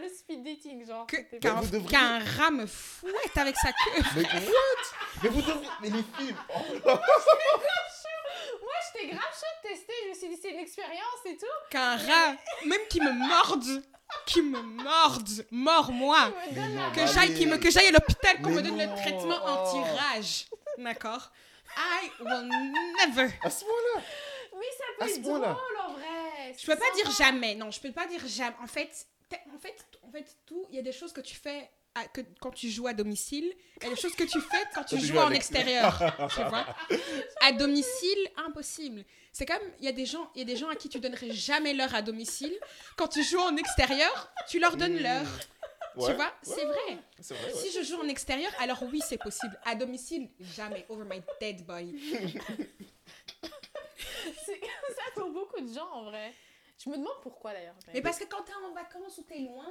Speed dating, genre. Qu'un vous devriez- qu'un rat me fouette avec sa queue. mais what? Mais vous devriez, mais les filles, oh, Moi, j'étais grave chaude de tester. Je me suis dit, c'est une expérience et tout. Qu'un rat, même qui me morde. qui me morde, mord-moi. Que j'aille qui me- allez. que j'aille à l'hôpital qu'on Mais me donne le traitement Oh. anti-rage. D'accord? I will never. À ce moment-là Mais ça À peut ce être drôle en vrai. Je peux pas dire jamais. Non, je peux pas dire jamais. En fait, en fait, en fait, tout. Il y a des choses que tu fais à- que, quand tu joues à domicile. Il y a des choses que tu fais quand tu Quand joues en extérieur. tu vois À domicile, impossible. C'est comme il y a des gens, il y a des gens à qui tu donnerais jamais l'heure à domicile. Quand tu joues en extérieur, tu leur donnes Mmh. l'heure. Ouais, Tu vois ouais, C'est vrai. C'est vrai, ouais. Si je joue en extérieur, alors oui, c'est possible. À domicile, jamais. Over my dead body. C'est comme ça pour beaucoup de gens en vrai. Je me demande pourquoi d'ailleurs. Mais parce que quand t'es en vacances ou t'es loin,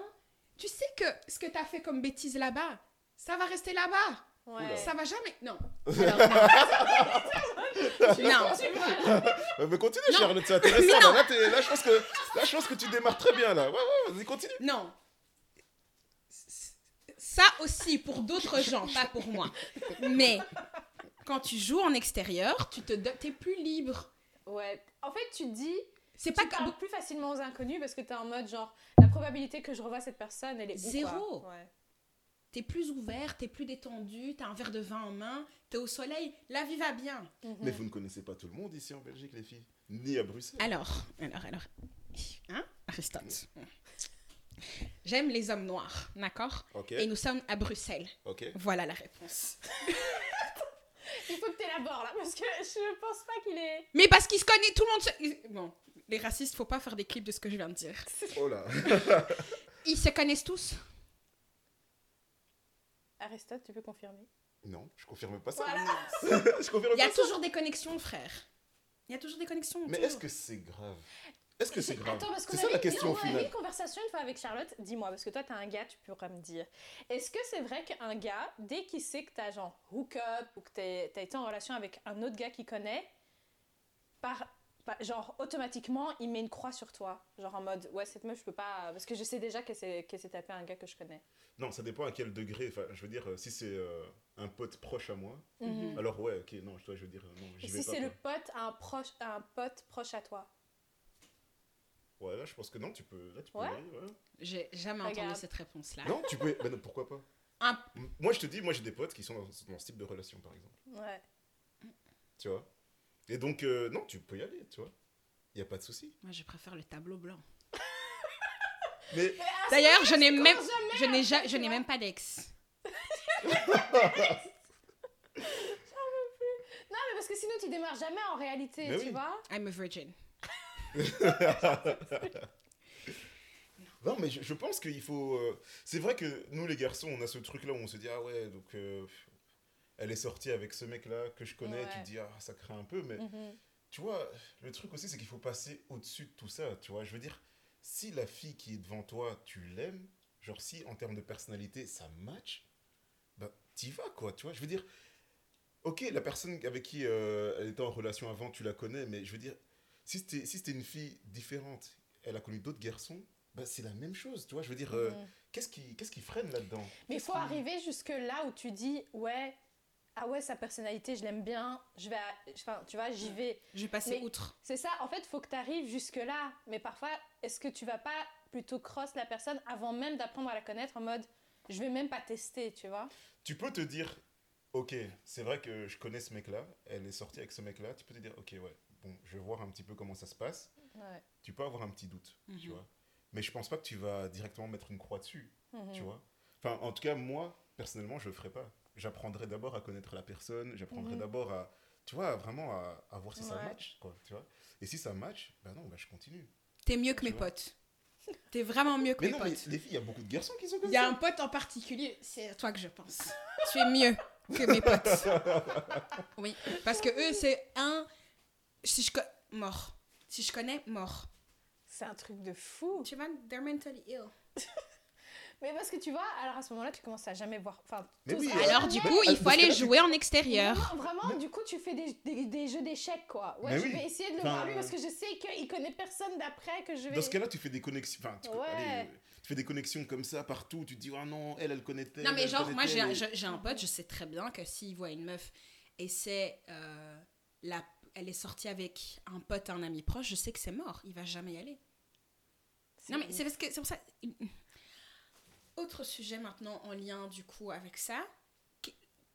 tu sais que ce que t'as fait comme bêtise là-bas, ça va rester là-bas. Ouais. Ça va jamais. Non. Non. Ouais, mais continue, Non. Charlotte, c'est intéressant. Là, là, je pense que, là, je pense que tu démarres très bien, là. Ouais, ouais, vas-y, continue. Non. Ça aussi pour d'autres gens, pas pour moi. Mais quand tu joues en extérieur, tu te t'es plus libre. Ouais. En fait, tu te dis, C'est tu pas parles plus facilement aux inconnus parce que t'es en mode genre, la probabilité que je revoie cette personne, elle est Zéro. Ouais. t'es plus ouvert, t'es plus détendu, t'as un verre de vin en main, t'es au soleil, la vie va bien. Mhm. Mais vous ne connaissez pas tout le monde ici en Belgique, les filles. Ni à Bruxelles. Alors, alors, alors. Hein Aristote. J'aime les hommes noirs, d'accord? Et nous sommes à Bruxelles. Voilà la réponse. Il faut que t'élabores là parce que je pense pas qu'il est. Mais parce qu'ils se connaissent, tout le monde se... Bon, les racistes, faut pas faire des clips de ce que je viens de dire. Oh là. Ils se connaissent tous Aristote, tu peux confirmer? Non, je confirme pas ça. Voilà. je confirme Il y a ça. toujours des connexions, frère. Il y a toujours des connexions. Mais est-ce que c'est grave? Est-ce que c'est grave? Attends, parce qu'on C'est ça avait, la question non, on avait une conversation une fois avec Charlotte. Dis-moi, parce que toi, t'as un gars, tu pourras me dire. Est-ce que c'est vrai qu'un gars, dès qu'il sait que t'as genre hook up ou que t'es- t'as été en relation avec un autre gars qu'il connaît, par, genre automatiquement, il met une croix sur toi Genre en mode, ouais, cette meuf, je peux pas. Parce que je sais déjà qu'elle s'est s'est tapée un gars que je connais. Non, ça dépend à quel degré. Enfin, je veux dire, euh, si c'est euh, un pote proche à moi, Mhm. alors ouais, ok, non, je veux dire, euh, non, j'y vais si pas. c'est le pote à un, proche, à un pote proche à toi Ouais, là, je pense que non, tu peux. Là, tu peux Ouais. J'ai jamais Regarde. entendu cette réponse-là. Non, tu peux. Ben non, pourquoi pas Un- Moi, je te dis, moi, j'ai des potes qui sont dans, dans ce type de relation, par exemple. Ouais. Tu vois? Et donc, euh, non, tu peux y aller, tu vois. Il n'y a pas de souci. Moi, je préfère le tableau blanc. Mais D'ailleurs, je n'ai même, je n'ai ja- je n'ai même pas d'ex. Non, mais parce que sinon, tu démarres jamais en réalité, Mais tu oui. vois I'm a virgin. non, mais je, je pense qu'il faut. euh, C'est vrai que nous, les garçons, on a ce truc-là où on se dit, ah ouais, donc. euh, elle est sortie avec ce mec-là que je connais, Ouais. tu te dis, ah, ça craint un peu, mais Mhm. tu vois, le truc aussi, c'est qu'il faut passer au-dessus de tout ça, tu vois. Je veux dire, si la fille qui est devant toi, tu l'aimes, genre si en termes de personnalité, ça match, bah t'y vas, quoi, tu vois. Je veux dire, ok, la personne avec qui euh, elle était en relation avant, tu la connais, mais je veux dire, si c'était si c'était une fille différente, elle a connu d'autres garçons, bah c'est la même chose, tu vois. Je veux dire, euh, Mhm. qu'est-ce qui, qu'est-ce qui freine là-dedans? Mais il faut qui- arriver jusque là où tu dis ouais ah ouais sa personnalité je l'aime bien je vais à- enfin tu vois j'y vais Je vais passer Mais- outre. c'est ça en fait faut que tu arrives jusque là mais parfois est-ce que tu vas pas plutôt cross la personne avant même d'apprendre à la connaître en mode je vais même pas tester tu vois? Tu peux te dire, ok, c'est vrai que je connais ce mec-là, elle est sortie avec ce mec-là, tu peux te dire, ok, ouais, bon, je vais voir un petit peu comment ça se passe. ouais. Tu peux avoir un petit doute, tu Mhm. vois. Mais je pense pas que tu vas directement mettre une croix dessus, Mhm. tu vois. Enfin, en tout cas, moi, personnellement, je le ferai pas. J'apprendrai d'abord à connaître la personne, j'apprendrai Mhm. d'abord à, tu vois, vraiment à, à voir si ça match, quoi, tu vois. Et si ça match, bah non, bah je continue. T'es mieux que Tu mes vois. potes. T'es vraiment mieux que Mais mes non, mais potes. les filles, il y a beaucoup de garçons qui sont comme Il y a ça. un pote en particulier, c'est à toi que je pense. tu es mieux que mes potes. Oui, parce que eux, c'est un. Si je. co- Mort. Si je connais, mort. c'est un truc de fou Tu vois, they're mentally ill. mais parce que tu vois alors à ce moment là tu commences à jamais voir enfin Mais tous- oui, Ah, Alors, du coup, il faut aller là, tu- jouer en extérieur. Vraiment, du coup, tu fais des, des, des jeux d'échecs, quoi. Ouais, Mais je oui. vais essayer de le Enfin, voir lui parce que je sais qu'il connaît personne d'après que je vais. Dans ce cas-là, tu fais des connexions. Enfin, tu, Ouais. allez, euh, tu fais des connexions comme ça partout. Tu te dis, ah non, elle, elle connaît tel, Non, mais elle genre, moi, j'ai un, j'ai un pote, je sais très bien que s'il voit une meuf et c'est. euh, la, elle est sortie avec un pote, un ami proche, je sais que c'est mort. Il va jamais y aller. Non, mais c'est parce que c'est pour ça. Autre sujet maintenant en lien du coup avec ça.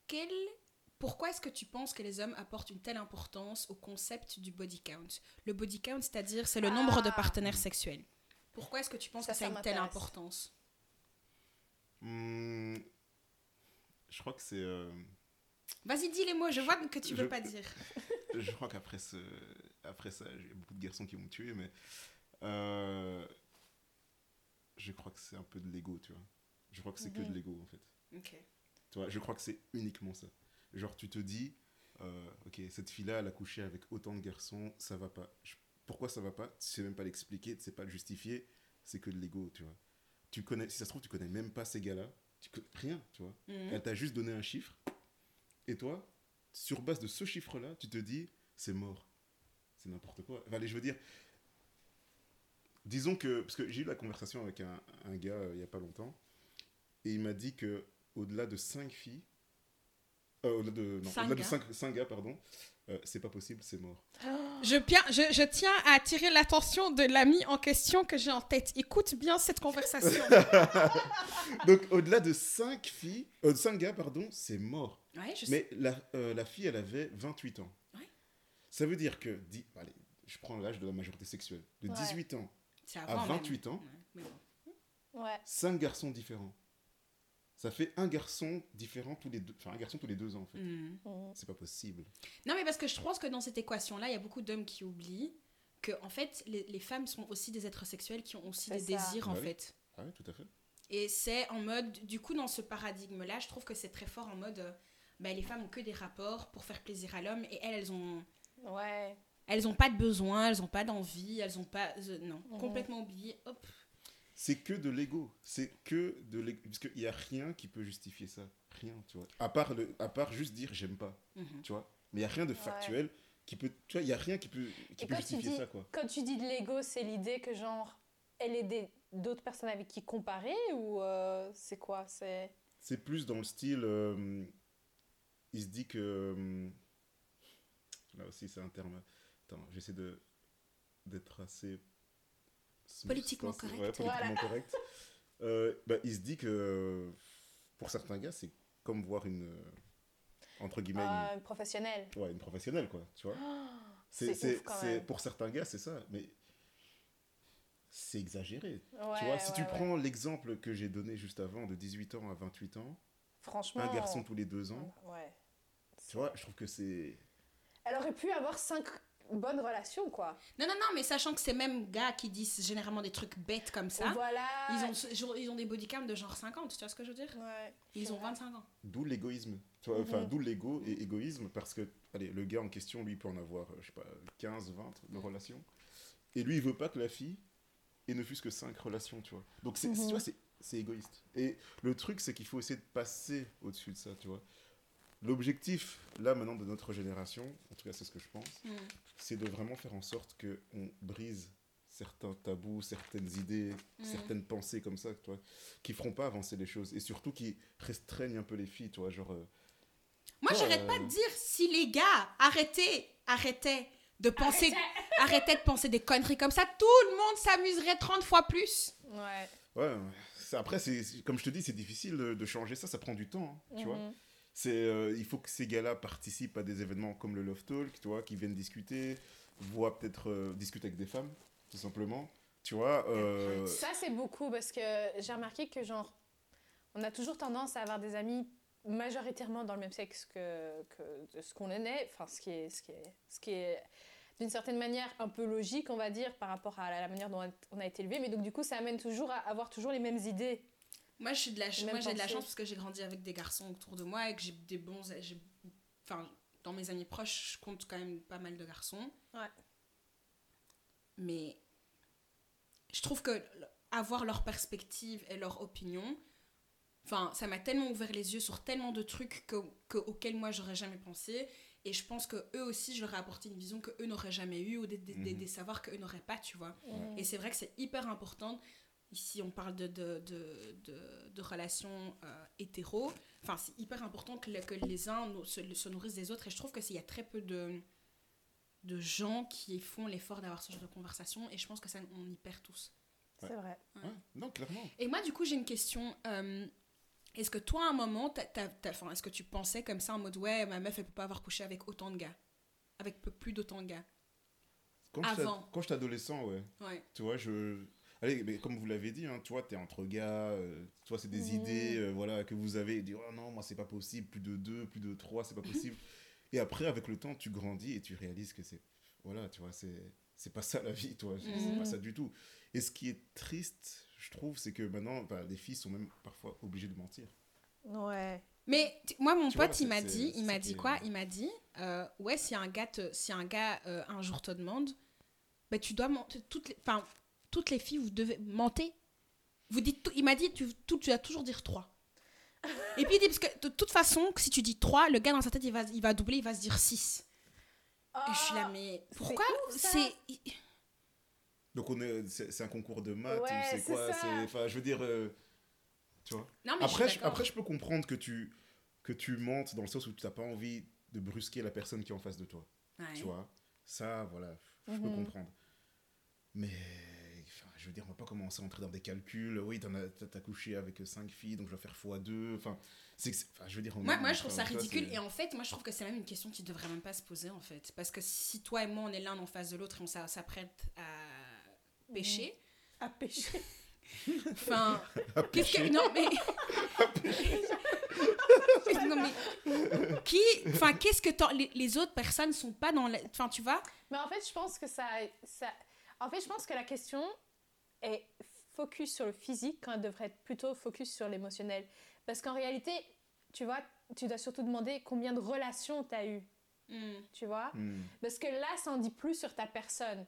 Quel... Pourquoi est-ce que tu penses que les hommes apportent une telle importance au concept du body count? Le body count, c'est-à-dire, c'est le nombre de Ah. partenaires sexuels. Pourquoi est-ce que tu penses Ça, que ça a une telle importance? Hmm, je crois que c'est. euh, Vas-y, dis les mots, je vois que tu veux Je- pas dire. je crois qu'après ce, après ça, a beaucoup de garçons qui vont me tuer, mais euh, je crois que c'est un peu de l'ego, tu vois. Je crois que c'est que de Mhm. l'ego, en fait. Ok. Tu vois, je crois que c'est uniquement ça. Genre, tu te dis, euh, ok, cette fille-là, elle a couché avec autant de garçons, ça va pas. Je- pourquoi ça va pas? Tu sais même pas l'expliquer, tu sais pas le justifier, c'est que de l'ego, tu vois. Tu connais, si ça se trouve, tu connais même pas ces gars-là, tu rien, tu vois. Mhm. Elle t'a juste donné un chiffre, et toi, sur base de ce chiffre-là, tu te dis, c'est mort. C'est n'importe quoi. Enfin, allez, je veux dire, disons que, parce que j'ai eu la conversation avec un, un gars euh, il y a pas longtemps, et il m'a dit que au-delà de 5 filles, euh, au-delà de, non, Cinq au-delà de gars. 5, 5 gars, pardon, euh, c'est pas possible, c'est mort. Je, bien, je, je tiens à attirer l'attention de l'ami en question que j'ai en tête. Écoute bien cette conversation. Donc, au-delà de 5 filles, euh, 5 gars, pardon, c'est mort. ouais, je sais. Mais la, euh, la fille, elle avait 28 ans. Ouais. Ça veut dire que, allez, je prends l'âge de la majorité sexuelle, de Ouais. 18 ans À avant même. 28 ans, Ouais, mais bon. Ouais. 5 garçons différents. Ça fait un garçon différent tous les deux, enfin un garçon tous les deux ans en fait. Mhm. Mhm. C'est pas possible. Non, mais parce que je pense que dans cette équation-là, il y a beaucoup d'hommes qui oublient que, en fait, les, les femmes sont aussi des êtres sexuels qui ont aussi des ça. désirs, en Bah oui. fait. Ah ouais, tout à fait. Et c'est en mode, du coup, dans ce paradigme-là, je trouve que c'est très fort en mode, euh, bah, les femmes ont que des rapports pour faire plaisir à l'homme et elles, elles ont, Ouais. Elles ont pas de besoin, elles ont pas d'envie, elles ont pas, euh, non, Mhm. complètement oublié. Hop. C'est que de l'ego. C'est que de l'ego. Parce qu'il n'y a rien qui peut justifier ça. Rien, tu vois. À part, le, à part juste dire j'aime pas, Mhm. tu vois. Mais il n'y a rien de factuel qui peut. Tu vois, il n'y a rien qui peut, qui peut justifier dis- ça, quoi. Quand tu dis de l'ego, c'est l'idée que genre elle est des- d'autres personnes avec qui comparer ou euh, c'est quoi C'est C'est plus dans le style. euh, il se dit que. euh, là aussi, c'est un terme. J'essaie de d'être assez politiquement correct. Euh, bah, il se dit que pour certains gars, c'est comme voir une entre guillemets euh, une... professionnelle. Ouais, une professionnelle quoi, tu vois. Oh, c'est pour certains gars, c'est ça, mais c'est exagéré. Tu vois, si tu prends l'exemple que j'ai donné juste avant de 18 ans à 28 ans, franchement, un garçon tous les deux ans. Tu vois, je trouve que c'est elle aurait pu avoir 5 bonne relation, quoi. Non, non, non, mais sachant que ces mêmes gars qui disent généralement des trucs bêtes comme ça, voilà. ils, ont, ils ont des bodycams de genre 50, tu vois ce que je veux dire? Ils ont 25 ans. D'où l'égoïsme. Enfin, mhm. d'où l'ego et égoïsme, parce que allez, le gars en question, lui, peut en avoir, euh, je sais pas, 15, 20 de mhm. relations. Et lui, il veut pas que la fille ait ne fût-ce que 5 relations, tu vois. Donc, tu vois, mhm. c'est, c'est égoïste. Et le truc, c'est qu'il faut essayer de passer au-dessus de ça, tu vois. L'objectif, là, maintenant, de notre génération, en tout cas, c'est ce que je pense, c'est de vraiment faire en sorte qu'on brise certains tabous, certaines idées, Mhm. certaines pensées comme ça, tu vois, qui feront pas avancer les choses. Et surtout qui restreignent un peu les filles, tu vois, genre... euh, Moi, Ouais, j'arrête euh, pas de dire si les gars arrêtaient, arrêtaient de penser, arrêtaient de penser des conneries comme ça, tout le monde s'amuserait 30 fois plus. Ouais. Ouais, après, c'est, comme je te dis, c'est difficile de, de changer ça, ça prend du temps, hein, tu vois. C'est, euh, il faut que ces gars-là participent à des événements comme le Love Talk, tu vois, qui viennent discuter, voient peut-être euh, discuter avec des femmes, tout simplement, tu vois. euh, Ça, c'est beaucoup parce que j'ai remarqué que, genre, on a toujours tendance à avoir des amis majoritairement dans le même sexe que, que ce qu'on est né. Enfin, ce qui est, ce qui est, ce qui est d'une certaine manière un peu logique, on va dire, par rapport à la manière dont on a été élevé. Mais donc, du coup, ça amène toujours à avoir toujours les mêmes idées. Moi, je suis de la, ch- Même moi, j'ai de la chance parce que j'ai grandi avec des garçons autour de moi et que j'ai des bons, j'ai- enfin, dans mes amis proches, je compte quand même pas mal de garçons. Ouais. Mais je trouve que avoir leur perspective et leur opinion, enfin, ça m'a tellement ouvert les yeux sur tellement de trucs que, que- auxquels moi j'aurais jamais pensé. Et je pense que eux aussi, je leur ai apporté une vision que eux n'auraient jamais eu ou des, des, des- Mhm. des savoirs qu'eux n'auraient pas, tu vois. Et c'est vrai que c'est hyper important. Ici, on parle de, de, de, de- de relations euh, hétéro. Enfin, c'est hyper important que, que les uns se, se nourrissent des autres. Et je trouve qu'il y a très peu de, de gens qui font l'effort d'avoir ce genre de conversation. Et je pense que ça, on y perd tous. C'est vrai. Ouais. Ouais, Non, clairement. Et moi, du coup, j'ai une question. euh, est-ce que toi, à un moment, t'as- t'as- t'as- enfin, est-ce que tu pensais comme ça en mode ouais, ma meuf, elle peut pas avoir couché avec autant de gars Avec plus d'autant de gars? Quand j'étais- Avant. Quand j'étais adolescent, ouais. Ouais. Tu vois, je. Allez, mais comme vous l'avez dit, hein, tu vois, t'es entre gars, euh, tu vois, c'est des Mhm. idées euh, voilà, que vous avez, et dire, oh non, moi, c'est pas possible, plus de deux, plus de trois, c'est pas possible. et après, avec le temps, tu grandis et tu réalises que c'est. Voilà, tu vois, c'est. C'est pas ça la vie, toi, c'est c'est Mhm. pas ça du tout. Et ce qui est triste, je trouve, c'est que maintenant, bah, les filles sont même parfois obligées de mentir. Ouais. Mais tu- moi, mon Tu pote, il m'a dit, il m'a dit quoi? Il m'a dit, euh, ouais, si un gars, te- si un gars euh, un jour te demande, bah, tu dois mentir. Toutes les, enfin, toutes les filles, vous devez mentir. Vous dites, tout- il m'a dit, tu, tout, tu dois toujours dire 3. Et puis il dit, parce que de toute façon, si tu dis 3, le gars dans sa tête, il va, il va doubler, il va se dire 6. Et je suis là, mais pourquoi c'est. Donc, on est, c'est un concours de maths, Ouais, ou c'est quoi Enfin, je veux dire, euh, tu vois. Non, mais Après je après, je peux comprendre que tu, que tu mentes dans le sens où tu n'as pas envie de brusquer la personne qui est en face de toi. Ouais. Tu vois Ça, voilà, je peux Mhm. comprendre. Mais, je veux dire, on va pas commencer à entrer dans des calculs. Oui, t'as couché avec cinq filles, donc je dois faire x2. Enfin, c'est, enfin, je veux dire... on- Moi, moi, je trouve ça ridicule. Et en fait, moi, je trouve que c'est même une question qui devrait même pas se poser, en fait. Parce que si toi et moi, on est l'un en face de l'autre et on s'a- s'apprête à pêcher, À pêcher. enfin. À qu'est-ce que. pêcher. Non, mais. non, mais. Qui. Enfin, qu'est-ce que les, les autres personnes sont pas dans. la- Enfin, tu vois? Mais en fait, je pense que ça, ça... En fait, je pense que la question est focus sur le physique quand elle devrait être plutôt focus sur l'émotionnel. Parce qu'en réalité, tu vois, tu dois surtout demander combien de relations tu as eues, tu vois? Hmm. Parce que là, ça en dit plus sur ta personne.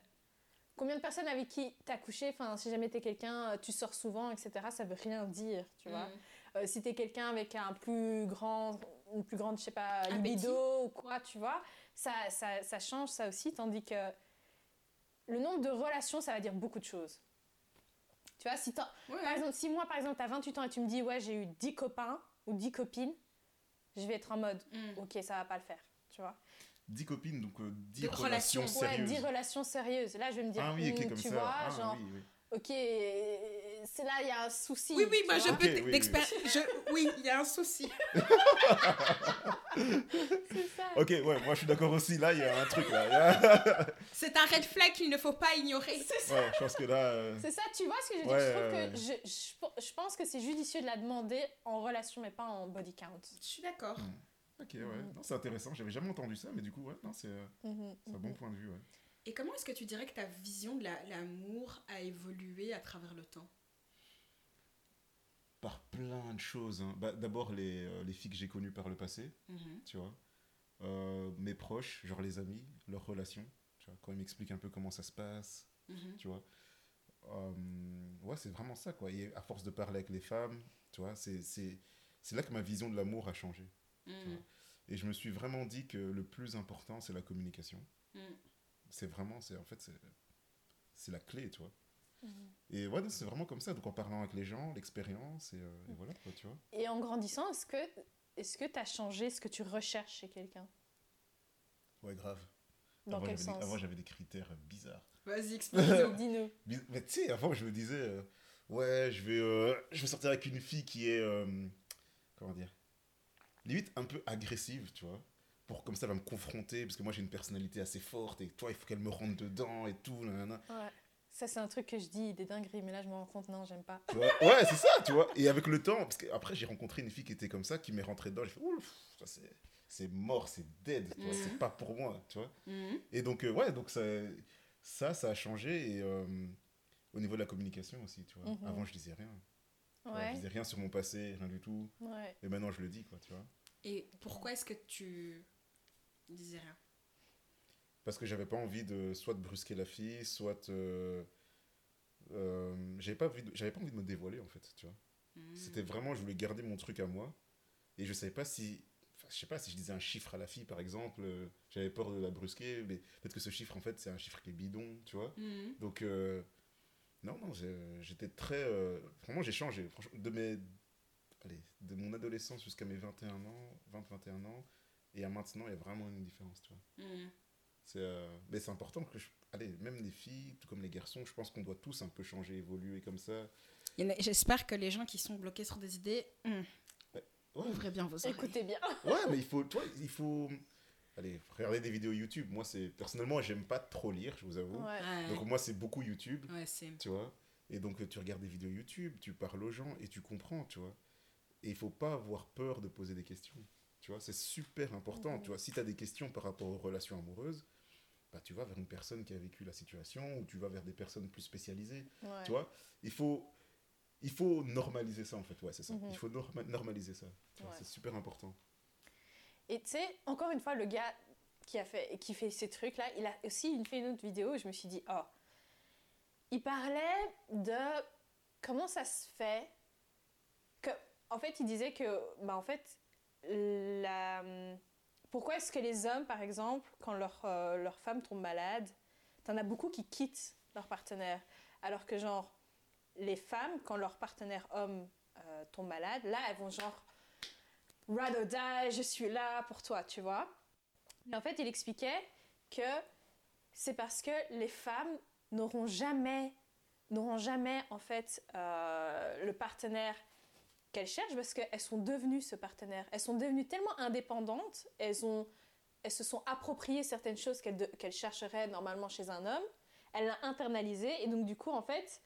Combien de personnes avec qui tu as couché, enfin, si jamais tu es quelqu'un, euh, tu sors souvent, etc., ça veut rien dire, tu vois? Mm. Euh, si tu es quelqu'un avec un plus grand, une plus grande, je sais pas, libido ou quoi, tu vois, ça, ça, ça change ça aussi, tandis que le nombre de relations, ça va dire beaucoup de choses. Tu vois, si Ouais. par exemple, si moi, par exemple, tu as 28 ans et tu me dis, ouais, j'ai eu 10 copains ou 10 copines, je vais être en mode, Mm. ok, ça va pas le faire, tu vois. 10 copines, donc euh, 10 Des relations, relations. Ouais, sérieuses. 10 relations sérieuses. Là, je vais me dire, ah oui, ok, hmm, comme tu ça. vois, Ah, genre, oui, oui. ok, c'est là, il y a un souci. Oui, oui, moi, je peux Ok, t- oui, je- Oui, il y a un souci. C'est ça. Ok, ouais, moi je suis d'accord aussi. Là, il y a un truc là. C'est un red flag qu'il ne faut pas ignorer. ouais, je pense que là. euh, C'est ça, tu vois ce que je veux dire? Ouais, Je trouve que je, je, je pense que c'est judicieux de la demander en relation, mais pas en body count. Je suis d'accord. Ok, ouais. Non, c'est intéressant. J'avais jamais entendu ça, mais du coup, ouais, non, c'est euh, c'est un bon point de vue, ouais. Et comment est-ce que tu dirais que ta vision de la- l'amour a évolué à travers le temps? Par plein de choses. hein. Bah, D'abord, les, euh, les filles que j'ai connues par le passé, tu vois. Euh, mes proches, genre les amis, leurs relations. Tu vois, quand ils m'expliquent un peu comment ça se passe, Mhm. tu vois. Euh, ouais, c'est vraiment ça, quoi. Et à force de parler avec les femmes, tu vois, c'est là que ma vision de l'amour a changé. Mhm. Et je me suis vraiment dit que le plus important, c'est la communication. Mhm. C'est vraiment, c'est en fait, c'est c'est la clé, tu vois. Mhm. Et ouais, c'est vraiment comme ça. Donc en parlant avec les gens, l'expérience, et, euh, et voilà, quoi, tu vois. Et en grandissant, est-ce que est-ce que tu as changé ce que tu recherches chez quelqu'un? Ouais, grave. Dans avant, quel j'avais des- sens? avant, j'avais des critères bizarres. Vas-y, explique. Dis-nous. Mais tu sais, avant, je me disais, euh, ouais, je vais, euh, je vais sortir avec une fille qui est, euh, comment dire, limite un peu agressive, tu vois. Pour comme ça, elle va me confronter, parce que moi, j'ai une personnalité assez forte, et toi, il faut qu'elle me rentre dedans, et tout, nanana. Ouais. Ça, c'est un truc que je dis, des dingueries, mais là, je me rends compte, non, j'aime pas. Tu vois ouais, c'est ça, tu vois. Et avec le temps, parce qu'après, j'ai rencontré une fille qui était comme ça, qui m'est rentrée dedans, j'ai fait, ouf, ça c'est. C'est mort, c'est dead, tu vois, Mhm. c'est pas pour moi, tu vois. Mhm. Et donc, euh, ouais, donc ça, ça, ça a changé. Et euh, au niveau de la communication aussi, tu vois. Mhm. Avant, je disais rien. Tu vois, Je Ouais. disais rien sur mon passé, rien du tout. Ouais. Et maintenant, je le dis, quoi, tu vois. Et pourquoi est-ce que tu disais rien? Parce que j'avais pas envie de soit de brusquer la fille, soit. Euh, euh, j'avais pas, envie de- j'avais pas envie de me dévoiler, en fait, tu vois. Mhm. C'était vraiment, je voulais garder mon truc à moi. Et je savais pas si. je sais pas si je disais un chiffre à la fille, par exemple. euh, j'avais peur de la brusquer. Mais peut-être que ce chiffre, en fait, c'est un chiffre qui est bidon, tu vois. Mhm. Donc, euh, non, non, j'étais très. euh, vraiment, j'ai changé. Franchement, de, mes, allez, de mon adolescence jusqu'à mes 21 ans, 20-21 ans, et à maintenant, il y a vraiment une différence, tu vois. Mhm. C'est, euh, Mais c'est important que, je- allez, même les filles, tout comme les garçons, je pense qu'on doit tous un peu changer, évoluer comme ça. J'espère que les gens qui sont bloqués sur des idées, hum, Ouais, ouvrez bien vos oreilles. Écoutez bien. ouais mais il faut, toi, il faut, allez, regarder des vidéos YouTube. Moi, c'est personnellement, j'aime pas trop lire, je vous avoue. Ouais. Donc moi, c'est beaucoup YouTube. ouais, c'est... tu vois. Et donc, tu regardes des vidéos YouTube, tu parles aux gens et tu comprends, tu vois. Et il faut pas avoir peur de poser des questions, tu vois. C'est super important, tu vois. Si tu as des questions par rapport aux relations amoureuses, bah, tu vas vers une personne qui a vécu la situation ou tu vas vers des personnes plus spécialisées, Ouais. tu vois. Il faut, il faut normaliser ça, en fait, ouais, c'est ça. Mhm. Il faut norma- normaliser ça, Ouais. c'est super important. Et tu sais, encore une fois, le gars qui a fait, qui fait ces trucs-là, il a aussi fait une autre vidéo où je me suis dit, oh, il parlait de comment ça se fait que, en fait, il disait que, bah, en fait, la, pourquoi est-ce que les hommes, par exemple, quand leur, euh, leur femme tombe malade, t'en as beaucoup qui quittent leur partenaire, alors que genre les femmes, quand leur partenaire homme euh, tombe malade, là, elles vont genre ride or die, je suis là pour toi, tu vois? Et en fait, il expliquait que c'est parce que les femmes n'auront jamais, n'auront jamais en fait euh, le partenaire qu'elles cherchent parce qu'elles sont devenues ce partenaire. Elles sont devenues tellement indépendantes, elles, ont, elles se sont appropriées certaines choses qu'elles de- qu'elles chercheraient normalement chez un homme. Elle l'a internalisé et donc du coup, en fait,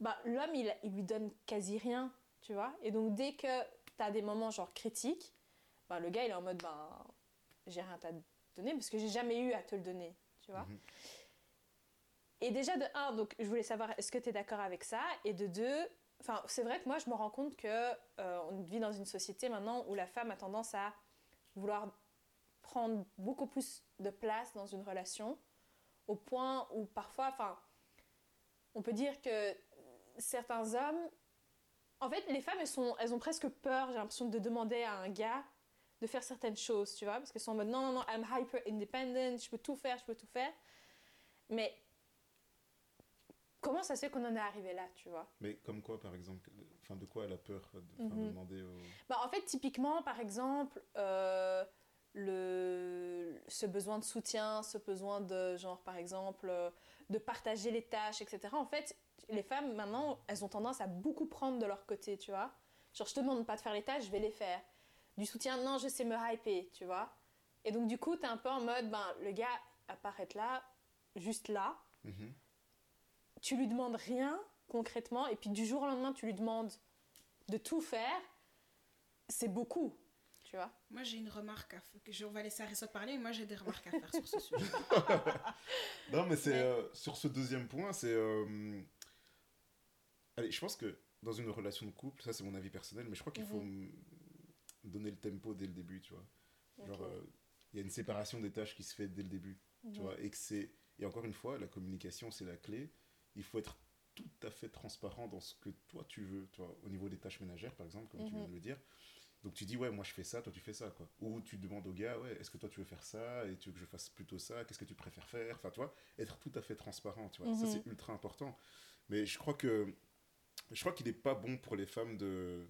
bah, l'homme, il, il lui donne quasi rien, tu vois. Et donc dès que tu as des moments genre critiques, bah, le gars, il est en mode, ben, j'ai rien à te donner parce que j'ai jamais eu à te le donner, tu vois. Mhm. Et déjà, de un, donc je voulais savoir, est-ce que tu es d'accord avec ça? Et de deux, enfin, c'est vrai que moi, je me rends compte que euh, on vit dans une société maintenant où la femme a tendance à vouloir prendre beaucoup plus de place dans une relation, au point où parfois, enfin, on peut dire que certains hommes, en fait, les femmes, elles, elles ont presque peur, j'ai l'impression, de demander à un gars de faire certaines choses, tu vois, parce qu'elles sont en mode non, non, non, I'm hyper independent, je peux tout faire, je peux tout faire. Mais comment ça se fait qu'on en est arrivé là, tu vois Mais comme quoi, par exemple, enfin, de quoi elle a peur de, Mhm. demander bah, En fait, typiquement, par exemple, euh, le, ce besoin de soutien, ce besoin de, genre, par exemple, euh, de partager les tâches, etc. En fait, les femmes, maintenant, elles ont tendance à beaucoup prendre de leur côté, tu vois. Genre, je te demande pas de faire les tâches, je vais les faire. Du soutien, non, je sais me hyper, tu vois. Et donc, du coup, t'es un peu en mode, ben, le gars apparaît là, juste là, Mhm. Tu lui demandes rien concrètement, et puis du jour au lendemain, tu lui demandes de tout faire, c'est beaucoup, tu vois. Moi, j'ai une remarque à faire. que je- On va laisser Arissot parler, mais moi, j'ai des remarques à faire sur ce sujet. Non, mais c'est Mais- euh, sur ce deuxième point, c'est. euh, Allez, je pense que dans une relation de couple, ça c'est mon avis personnel, mais je crois qu'il faut mm, donner le tempo dès le début, tu vois. Genre, euh, il y a une séparation des tâches qui se fait dès le début, tu Mhm. vois. Et que c'est. Et encore une fois, la communication c'est la clé. Il faut être tout à fait transparent dans ce que toi tu veux, tu vois, au niveau des tâches ménagères par exemple, comme tu viens Mhm. de le dire. Donc tu dis ouais moi je fais ça, toi tu fais ça quoi. Ou tu demandes au gars ouais est-ce que toi tu veux faire ça et tu veux que je fasse plutôt ça, qu'est-ce que tu préfères faire, enfin tu vois, être tout à fait transparent, tu vois. Ça Mhm. c'est ultra important. Mais je crois que je crois qu'il n'est pas bon pour les femmes de-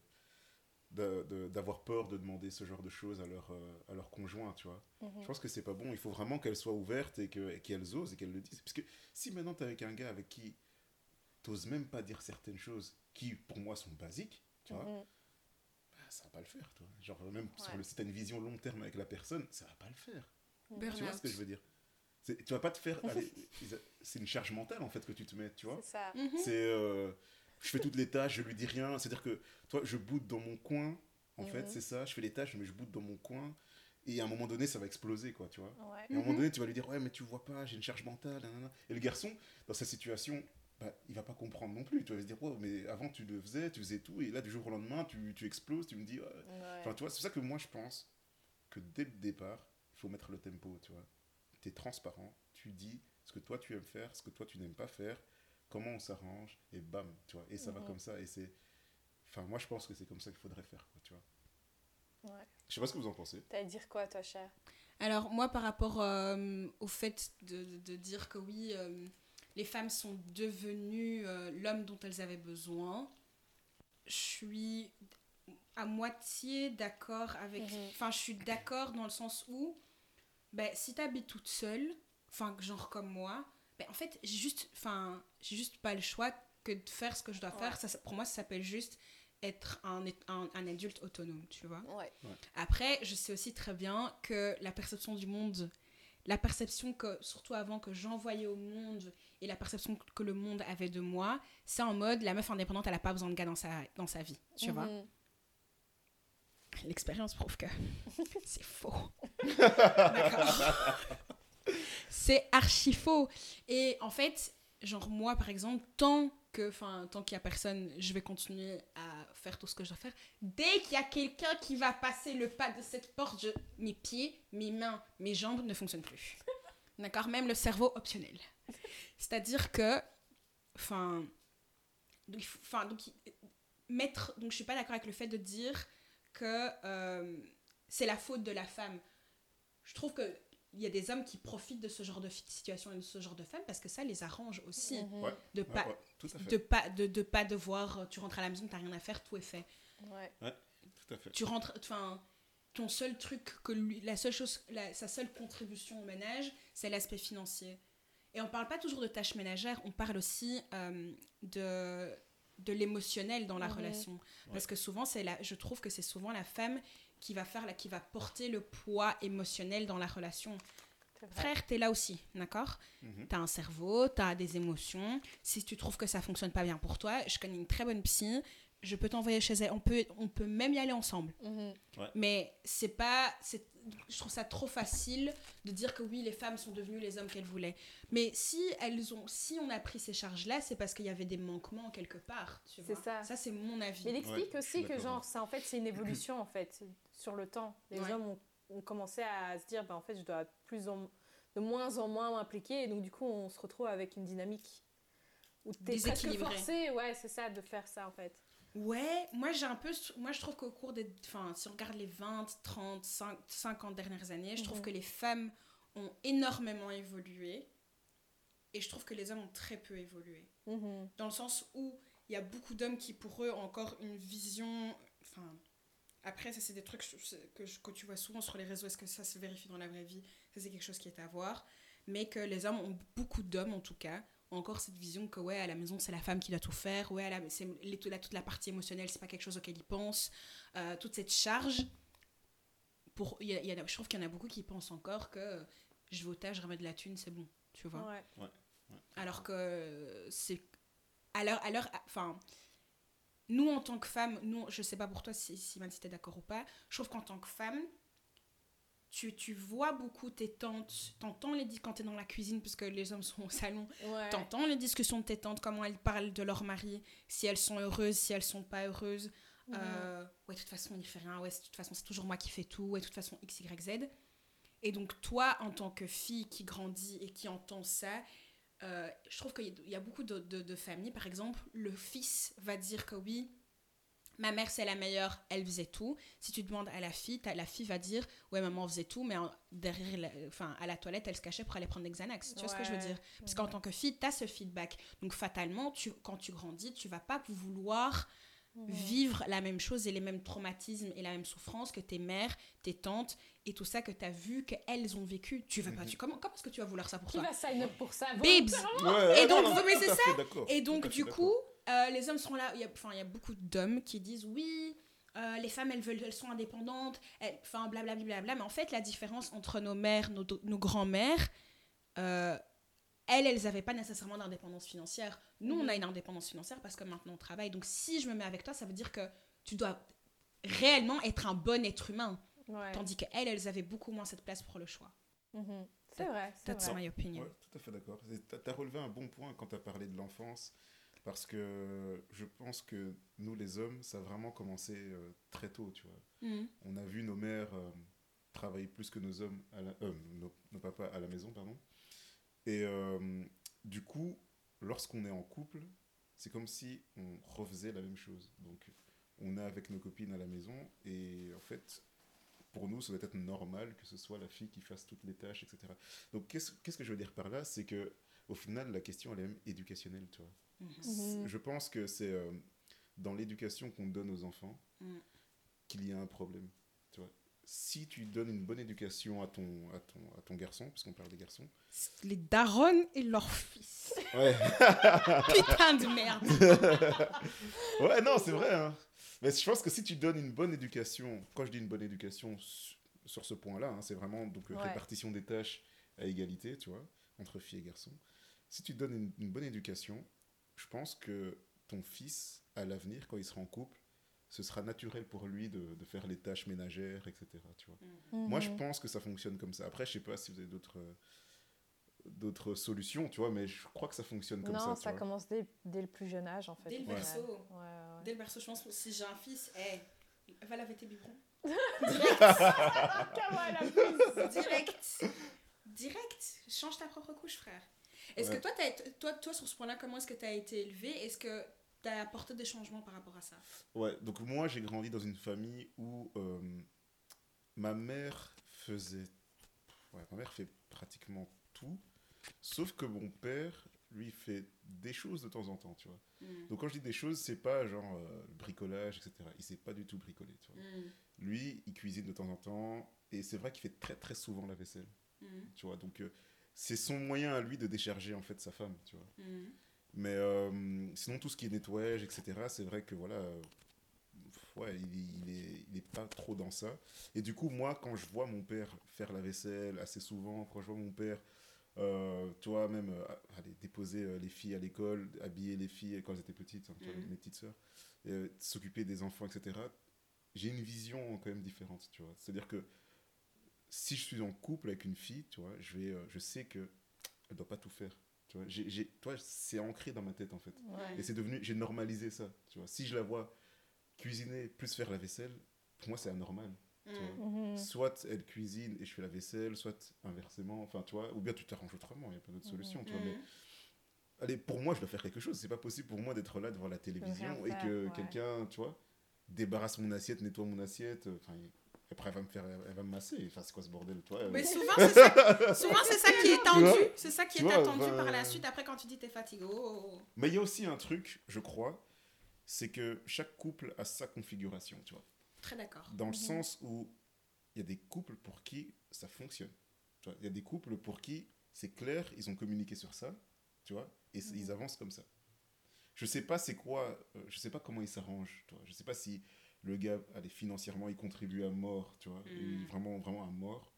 d'avoir peur de demander ce genre de choses à leur, euh, à leur conjoint, tu vois. Mhm. Je pense que c'est pas bon. Il faut vraiment qu'elles soient ouvertes et que- et qu'elles osent et qu'elles le disent. Parce que si maintenant t'es avec un gars avec qui t'oses même pas dire certaines choses qui, pour moi, sont basiques, tu vois, Mhm. bah, ça va pas le faire, toi. Genre, même sur Ouais. le, si t'as une vision long terme avec la personne, ça va pas le faire. Tu vois ce que je veux dire? Tu vas pas te faire. c'est une charge mentale, en fait, que tu te mets, tu vois? C'est ça. Mhm. C'est. euh, je fais toutes les tâches, je lui dis rien. C'est-à-dire que, toi, je boude dans mon coin, en fait, Mhm. c'est ça. Je fais les tâches, mais je boude dans mon coin. Et à un moment donné, ça va exploser, quoi, tu vois. Ouais. Et à un moment Mhm. donné, tu vas lui dire, ouais, mais tu vois pas, j'ai une charge mentale. nanana. Et le garçon, dans cette situation, bah, il va pas comprendre non plus. Tu vas se dire, ouais, mais avant tu le faisais, tu faisais tout, et là, du jour au lendemain, tu, tu exploses, tu me dis, ouais. Enfin, tu vois, c'est ça que moi, je pense que dès le départ, il faut mettre le tempo, tu vois. Tu es transparent, tu dis ce que toi tu aimes faire, ce que toi tu n'aimes pas faire, comment on s'arrange, et bam, tu vois. Et ça va comme ça, et c'est. Enfin, moi, je pense que c'est comme ça qu'il faudrait faire, quoi, tu vois. Ouais. Je sais pas ce que vous en pensez. T'allais dire quoi, toi, cher? Alors, moi, par rapport euh, au fait de, de- de dire que oui, euh, les femmes sont devenues euh, l'homme dont elles avaient besoin, je suis à moitié d'accord avec. Mhm. Enfin, je suis d'accord dans le sens où, ben, si tu habites toute seule, enfin, genre comme moi, ben, en fait, j'ai juste, enfin, j'ai juste pas le choix que de faire ce que je dois faire. Ça, ça- pour moi, ça s'appelle juste être un, un, un adulte autonome, tu vois. Ouais. Après, je sais aussi très bien que la perception du monde, la perception que, surtout avant que j'envoyais au monde et la perception que le monde avait de moi, c'est en mode la meuf indépendante, elle a pas besoin de gars dans sa, dans sa vie, tu vois. Mhm. L'expérience prouve que c'est faux. D'accord. c'est archi faux. Et en fait, genre moi par exemple, tant que, enfin, tant qu'il y a personne, je vais continuer à faire tout ce que je dois faire. Dès qu'il y a quelqu'un qui va passer le pas de cette porte, je- mes pieds, mes mains, mes jambes ne fonctionnent plus. D'accord? Même le cerveau optionnel. C'est-à-dire que, enfin, donc, enfin, donc, mettre, donc je suis pas d'accord avec le fait de dire que euh, c'est la faute de la femme. Je trouve que il y a des hommes qui profitent de ce genre de situation et de ce genre de femmes parce que ça les arrange aussi Mhm. Ouais. de Ouais, pas ouais, tout à fait. de pas de, de pas devoir euh, tu rentres à la maison t'as rien à faire tout est fait Ouais. Tout à fait. tu rentres enfin ton seul truc que lui la seule chose la- sa seule contribution au ménage c'est l'aspect financier et on parle pas toujours de tâches ménagères on parle aussi euh, de de l'émotionnel dans la Mhm. relation parce que souvent c'est la je trouve que c'est souvent la femme qui va faire la qui va porter le poids émotionnel dans la relation frère t'es là aussi d'accord? Mhm. T'as un cerveau, t'as des émotions. Si tu trouves que ça fonctionne pas bien pour toi, je connais une très bonne psy. Je peux t'envoyer chez elle. On peut, on peut même y aller ensemble. Mhm. Mais c'est pas. c'est- Je trouve ça trop facile de dire que oui, les femmes sont devenues les hommes qu'elles voulaient. Mais si elles ont, si on a pris ces charges-là, c'est parce qu'il y avait des manquements quelque part. tu C'est vois? ça. Ça, c'est mon avis. Mais il explique Ouais, aussi que genre ça en fait c'est une évolution en fait sur le temps. Les Ouais. hommes ont, ont commencé à se dire bah en fait je dois plus en, de moins en moins m'impliquer et donc du coup on se retrouve avec une dynamique où t'es presque forcé ouais c'est ça de faire ça en fait. Ouais, moi j'ai un peu. Moi je trouve qu'au cours des. Enfin, si on regarde les 20, 30, 5, 50 dernières années, je trouve Mhm. que les femmes ont énormément évolué. Et je trouve que les hommes ont très peu évolué. Mhm. Dans le sens où il y a beaucoup d'hommes qui, pour eux, ont encore une vision. Enfin. Après, ça, c'est des trucs que, je- que tu vois souvent sur les réseaux. Est-ce que ça se vérifie dans la vraie vie? Ça, c'est quelque chose qui est à voir. Mais que les hommes ont, beaucoup d'hommes en tout cas, ont encore cette vision que, ouais, à la maison, c'est la femme qui doit tout faire. Ouais, à la, c'est les- la- toute la partie émotionnelle, c'est pas quelque chose auquel ils pensent. Euh, toute cette charge. Pour, il y a- y a- je trouve qu'il y en a beaucoup qui pensent encore que je vais au tâche, je remets de la thune, c'est bon. Tu vois Ouais. alors que c'est à l'heure à l'heure enfin nous en tant que femmes nous je sais pas pour toi si si si t'es d'accord ou pas je trouve qu'en tant que femme tu, tu vois beaucoup tes tantes t'entends les quand t'es dans la cuisine puisque les hommes sont au salon Ouais. t'entends les discussions de tes tantes comment elles parlent de leur mari si elles sont heureuses si elles sont pas heureuses euh, ouais, de toute façon, on n'y fait rien. Ouais, de toute façon, c'est toujours moi qui fais tout. Ouais, de toute façon, X, Y, Z. Et donc, toi, en tant que fille qui grandit et qui entend ça, euh, je trouve qu'il y a- beaucoup de, de- de familles, par exemple, le fils va dire que oui, ma mère c'est la meilleure, elle faisait tout. Si tu demandes à la fille, la fille va dire ouais, maman faisait tout, mais en- derrière, la- enfin, à la toilette, elle se cachait pour aller prendre des Xanax. Tu vois ce que je veux dire? Parce qu'en tant que fille, tu as ce feedback. Donc, fatalement, tu, quand tu grandis, tu vas pas vouloir Mhm. vivre la même chose et les mêmes traumatismes et la même souffrance que tes mères, tes tantes et tout ça que tu as vu qu'elles ont vécu. Tu vas pas, tu, comment, comment est-ce que tu vas vouloir ça pour Qui toi va sign up pour ça Babes Ouais, Et donc, non, non, mais c'est d'accord, Et donc, du coup, euh, les hommes sont là. Il y a, enfin, il y a beaucoup d'hommes qui disent oui, euh, les femmes, elles, veulent, elles sont indépendantes, enfin, blablabla. Bla, mais en fait, la différence entre nos mères, nos, nos grands-mères, euh, elles, elles n'avaient pas nécessairement d'indépendance financière. Nous, on a une indépendance financière parce que maintenant, on travaille. Donc, si je me mets avec toi, ça veut dire que tu dois réellement être un bon être humain. Ouais. Tandis qu'elles, elles avaient beaucoup moins cette place pour le choix. Mhm. C'est vrai, c'est That's my opinion. Ouais, tout à fait d'accord. Tu as relevé un bon point quand tu as parlé de l'enfance, parce que je pense que nous, les hommes, ça a vraiment commencé euh, très tôt, tu vois. Mhm. On a vu nos mères euh, travailler plus que nos hommes, à la- euh, nos, nos papas à la maison, pardon. Et euh, du coup, lorsqu'on est en couple, c'est comme si on refaisait la même chose. Donc, on est avec nos copines à la maison, et en fait, pour nous, ça doit être normal que ce soit la fille qui fasse toutes les tâches, etc. Donc, qu'est-ce qu'est-ce que je veux dire par là? C'est que au final, la question, elle est même éducationnelle, tu vois. Mhm. Je pense que c'est euh, dans l'éducation qu'on donne aux enfants Mm. qu'il y a un problème. Si tu donnes une bonne éducation à ton, à ton, à ton garçon, parce qu'on parle des garçons. Les darons et leurs fils. Ouais, Putain de merde. ouais non, c'est vrai. hein. Mais je pense que si tu donnes une bonne éducation, quand je dis une bonne éducation su- sur ce point-là, hein, c'est vraiment donc Ouais. répartition des tâches à égalité, tu vois, entre filles et garçons. Si tu donnes une, une bonne éducation, je pense que ton fils, à l'avenir, quand il sera en couple, ce sera naturel pour lui de, de faire les tâches ménagères, etc. Tu vois. Moi, je Mhm. pense que ça fonctionne comme ça. Après, je sais pas si vous avez d'autres euh, d'autres solutions, tu vois, mais je crois que ça fonctionne comme non, ça. ça, tu vois. commence dès, dès le plus jeune âge, en fait. Dès le berceau. Ouais, ouais. Dès le berceau, je pense que si j'ai un fils, hey, va laver tes biberons. Direct. Direct. Change ta propre couche, frère. Est-ce Ouais. que toi, toi, toi, sur ce point-là, comment est-ce que tu as été élevé? Est-ce que as apporté des changements par rapport à ça? Ouais, donc moi j'ai grandi dans une famille où euh, ma mère faisait. Ouais, ma mère fait pratiquement tout, sauf que mon père, lui, fait des choses de temps en temps, tu vois. Mm. Donc quand je dis des choses, c'est pas genre euh, bricolage, etc. Il sait pas du tout bricoler, tu vois. Mm. Lui, il cuisine de temps en temps, et c'est vrai qu'il fait très très souvent la vaisselle, Mm. tu vois. Donc euh, c'est son moyen à lui de décharger en fait sa femme, tu vois. Mm. Mais euh, sinon, tout ce qui est nettoyage, etc., c'est vrai que voilà, euh, ouais, il, il est, il est pas trop dans ça. Et du coup, moi, quand je vois mon père faire la vaisselle assez souvent, quand je vois mon père, euh, tu vois, même euh, aller déposer les filles à l'école, habiller les filles quand elles étaient petites, hein, tu vois, Mhm. mes petites sœurs, s'occuper des enfants, etc., j'ai une vision quand même différente, tu vois. C'est-à-dire que si je suis en couple avec une fille, tu vois, je, vais, je sais que elle doit pas tout faire. Tu vois, j'ai, j'ai- toi, c'est ancré dans ma tête en fait. Ouais. Et c'est devenu, j'ai normalisé ça. Tu vois, si je la vois cuisiner plus faire la vaisselle, pour moi c'est anormal. Mm. tu vois. Mhm. Soit elle cuisine et je fais la vaisselle, soit inversement. Enfin, tu vois, ou bien tu t'arranges autrement. Il y a pas d'autres Mhm. solutions. Tu vois, Mm. mais allez, pour moi, je dois faire quelque chose. C'est pas possible pour moi d'être là devant la télévision et que ouais. quelqu'un, tu vois, débarrasse mon assiette, nettoie mon assiette. Enfin, après elle va me faire, elle va me masser. Enfin, c'est quoi ce bordel, toi euh, Mais souvent, c'est ça, souvent, c'est ça qui est tendu. C'est ça qui est vois, attendu par la suite. Après, quand tu dis t'es fatigué, oh, oh, oh. Mais il y a aussi un truc, je crois, c'est que chaque couple a sa configuration, tu vois. très d'accord. Dans le Mhm. sens où il y a des couples pour qui ça fonctionne. Il y a des couples pour qui c'est clair, ils ont communiqué sur ça, tu vois, et Mhm. ils avancent comme ça. Je sais pas c'est quoi, euh, je sais pas comment ils s'arrangent, tu vois. Je sais pas si le gars, allez, financièrement, il contribue à mort, tu vois, est vraiment, vraiment à mort,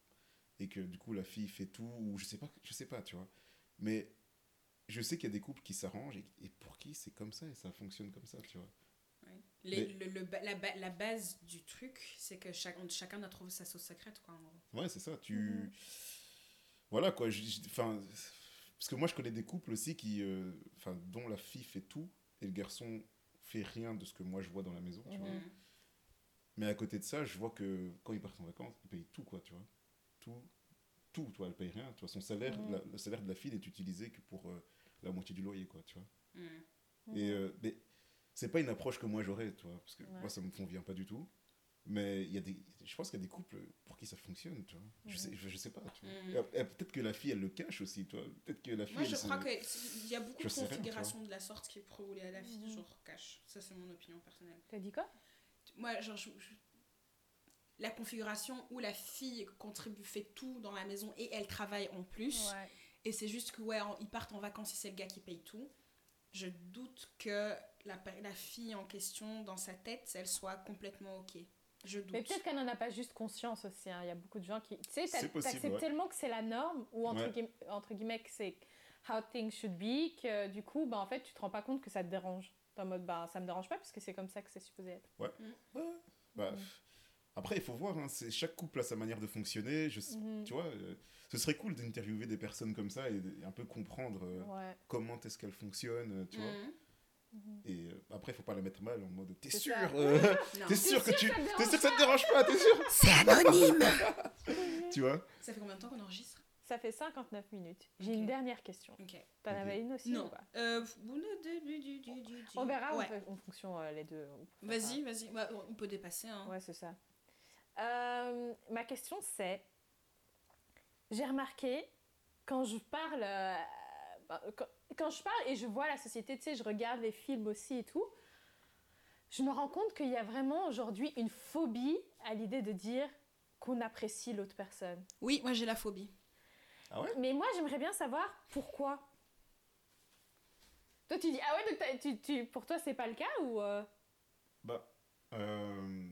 et que du coup la fille fait tout, ou je sais pas, je sais pas, tu vois. Mais je sais qu'il y a des couples qui s'arrangent et, et pour qui c'est comme ça et ça fonctionne comme ça, tu vois. Ouais. Les- le- le la, ba- la base du truc, c'est que chaque, chacun doit trouver sa sauce secrète, quoi, en gros. Ouais, c'est ça. Tu. Mhm. Voilà, quoi. Enfin. Parce que moi, je connais des couples aussi qui. euh, dont la fille fait tout et le garçon fait rien de ce que moi je vois dans la maison, tu vois. Mm. Mais à côté de ça, je vois que quand ils partent en vacances, ils payent tout, quoi, tu vois. Tout. Tout, toi, elle paye rien. Tu vois, son salaire, la- le salaire de la fille n'est utilisé que pour euh, la moitié du loyer, quoi, tu vois. Mm. Et euh, mais c'est pas une approche que moi j'aurais, tu vois, parce que Ouais. moi ça me convient pas du tout. Mais il y a des, je pense qu'il y a des couples pour qui ça fonctionne, tu vois. Je, sais, je, je sais pas, tu vois. Et- et Peut-être que la fille elle le cache aussi, tu vois. Peut-être que la fille. Moi, je crois qu'il y a beaucoup Je de rien, configurations de la sorte qui prouvent à la fille, genre cache. Ça, c'est mon opinion personnelle. T'as dit quoi? Moi, genre, je- je- la configuration où la fille contribue, fait tout dans la maison et elle travaille en plus. Ouais. Et c'est juste que, ouais, en- ils partent en vacances et c'est le gars qui paye tout. Je doute que la, la fille en question, dans sa tête, elle soit complètement OK. Je doute. Mais peut-être qu'elle n'en a pas juste conscience aussi. hein. Il y a beaucoup de gens qui. Tu sais, t'acceptes ouais. tellement que c'est la norme, ou entre, Ouais. entre guillemets que c'est how things should be, que du coup, bah, en fait, tu te rends pas compte que ça te dérange. En mode, bah, ça me dérange pas, puisque c'est comme ça que c'est supposé être. Bah, Mhm. Après, il faut voir, hein, c'est- chaque couple a sa manière de fonctionner. Je, Mhm. Tu vois, euh, ce serait cool d'interviewer des personnes comme ça et, et un peu comprendre euh, Ouais. comment est-ce qu'elles fonctionnent, euh, tu vois. Mhm. Mhm. Et euh, après, il faut pas la mettre mal en mode T'es C'est sûr euh. T'es sûr que tu. que ça te T'es dérange sûr que ça te dérange pas T'es sûr C'est anonyme Tu vois Ça fait combien de temps qu'on enregistre? Ça fait 59 minutes. J'ai une dernière question. Ok. T'en avais une aussi Non. ou pas? Euh, On verra Ouais. on en fonction euh, les deux. Vas-y, vas-y. Ouais, on peut dépasser. Hein. Ouais, c'est ça. Euh, ma question c'est j'ai remarqué quand je parle euh, bah, quand, quand je parle et je vois la société, tu sais, je regarde les films aussi et tout, je me rends compte qu'il y a vraiment aujourd'hui une phobie à l'idée de dire qu'on apprécie l'autre personne. Oui, moi j'ai la phobie. Ah ouais Mais moi, j'aimerais bien savoir pourquoi. Toi, tu dis, ah ouais, donc t'as- tu, tu, pour toi, c'est pas le cas ou. euh, Bah, euh,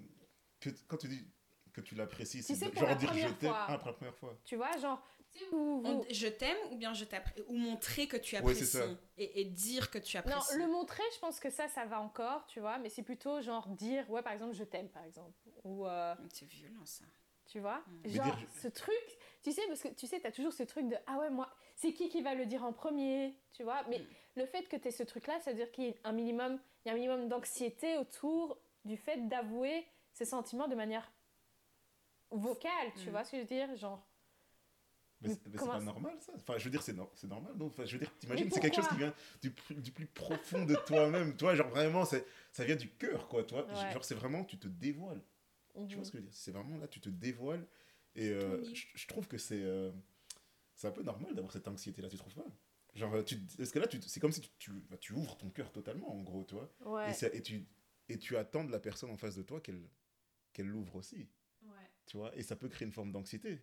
quand tu dis que tu l'apprécies, c'est genre la dire je t'aime ah, pour la première fois. Tu vois, genre. sais, vous- On- je t'aime ou bien je t'appré- ou montrer que tu apprécies et, et dire que tu Non, apprécies. le montrer, je pense que ça, ça va encore, tu vois, mais c'est plutôt genre dire, ouais, par exemple, je t'aime, par exemple. Ou, euh, C'est violent ça. tu vois, genre, dire je- ce truc, tu sais, parce que tu sais, t'as toujours ce truc de, ah ouais, moi, c'est qui qui va le dire en premier, tu vois, mais Mm. le fait que tu aies ce truc-là, ça veut dire qu'il y a un minimum, il y a un minimum d'anxiété autour du fait d'avouer ses sentiments de manière vocale, tu Mm. vois ce que je veux dire, genre. Mais Mais c'est pas normal ça? Enfin, je veux dire, c'est no- c'est normal, non? Enfin, je veux dire, t'imagines, c'est quelque chose qui vient du, plus- du plus profond de toi-même. toi, genre vraiment, c'est- ça vient du cœur, quoi. Toi, Ouais. genre c'est vraiment, tu te dévoiles. Tu vois ce que je veux dire? C'est vraiment là, tu te dévoiles. Et euh, je, je trouve que c'est euh, c'est un peu normal d'avoir cette anxiété-là, tu trouves pas? Genre, euh, tu, parce que là, c'est comme si tu, tu, bah, tu ouvres ton cœur totalement, en gros, tu vois. Ouais. Et, tu, et tu attends de la personne en face de toi qu'elle qu'elle l'ouvre aussi, Ouais. tu vois. Et ça peut créer une forme d'anxiété,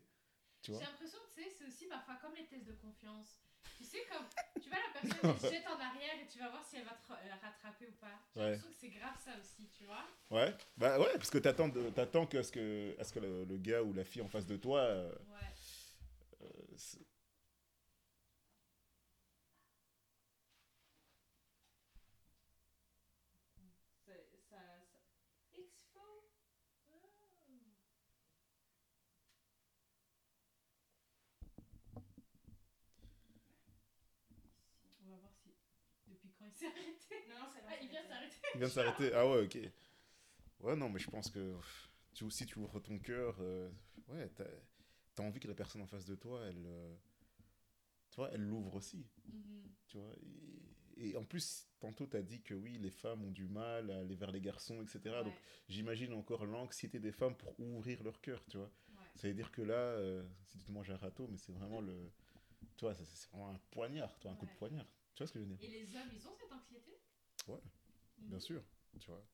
tu J'ai vois. l'impression que tu sais, c'est aussi parfois comme les tests de confiance. Tu sais, comme vois la personne elle se jette en arrière et tu vas voir si elle va te euh, rattraper ou pas. J'ai Ouais. l'impression que c'est grave ça aussi, tu vois. Ouais, bah ouais, parce que t'attends, t'attends que, à ce que, à ce que le, le gars ou la fille en face de toi. euh, Ouais. euh, c'est- C'est- Ça, ça... It's faux. Oh. On va voir si. Depuis quand il s'est arrêté Non, non, c'est Ah, il vient s'arrêter. Il vient s'arrêter. Ah ouais, ok. Ouais, non, mais je pense que tu, si tu ouvres ton cœur, euh, ouais, t'as as envie que la personne en face de toi, elle, euh, tu vois, elle l'ouvre aussi, Mhm. tu vois. Et, et en plus, tantôt, tu as dit que oui, les femmes ont du mal à aller vers les garçons, etc. Donc, j'imagine encore l'anxiété des femmes pour ouvrir leur cœur, tu vois. ouais. Ça veut dire que là, euh, si tu te manges un râteau, mais c'est vraiment le. Tu vois, c'est- vraiment un poignard, toi, un coup de poignard. Tu vois ce que je veux dire? Et les hommes, ils ont cette anxiété? Ouais, Mhm. Bien sûr, tu vois.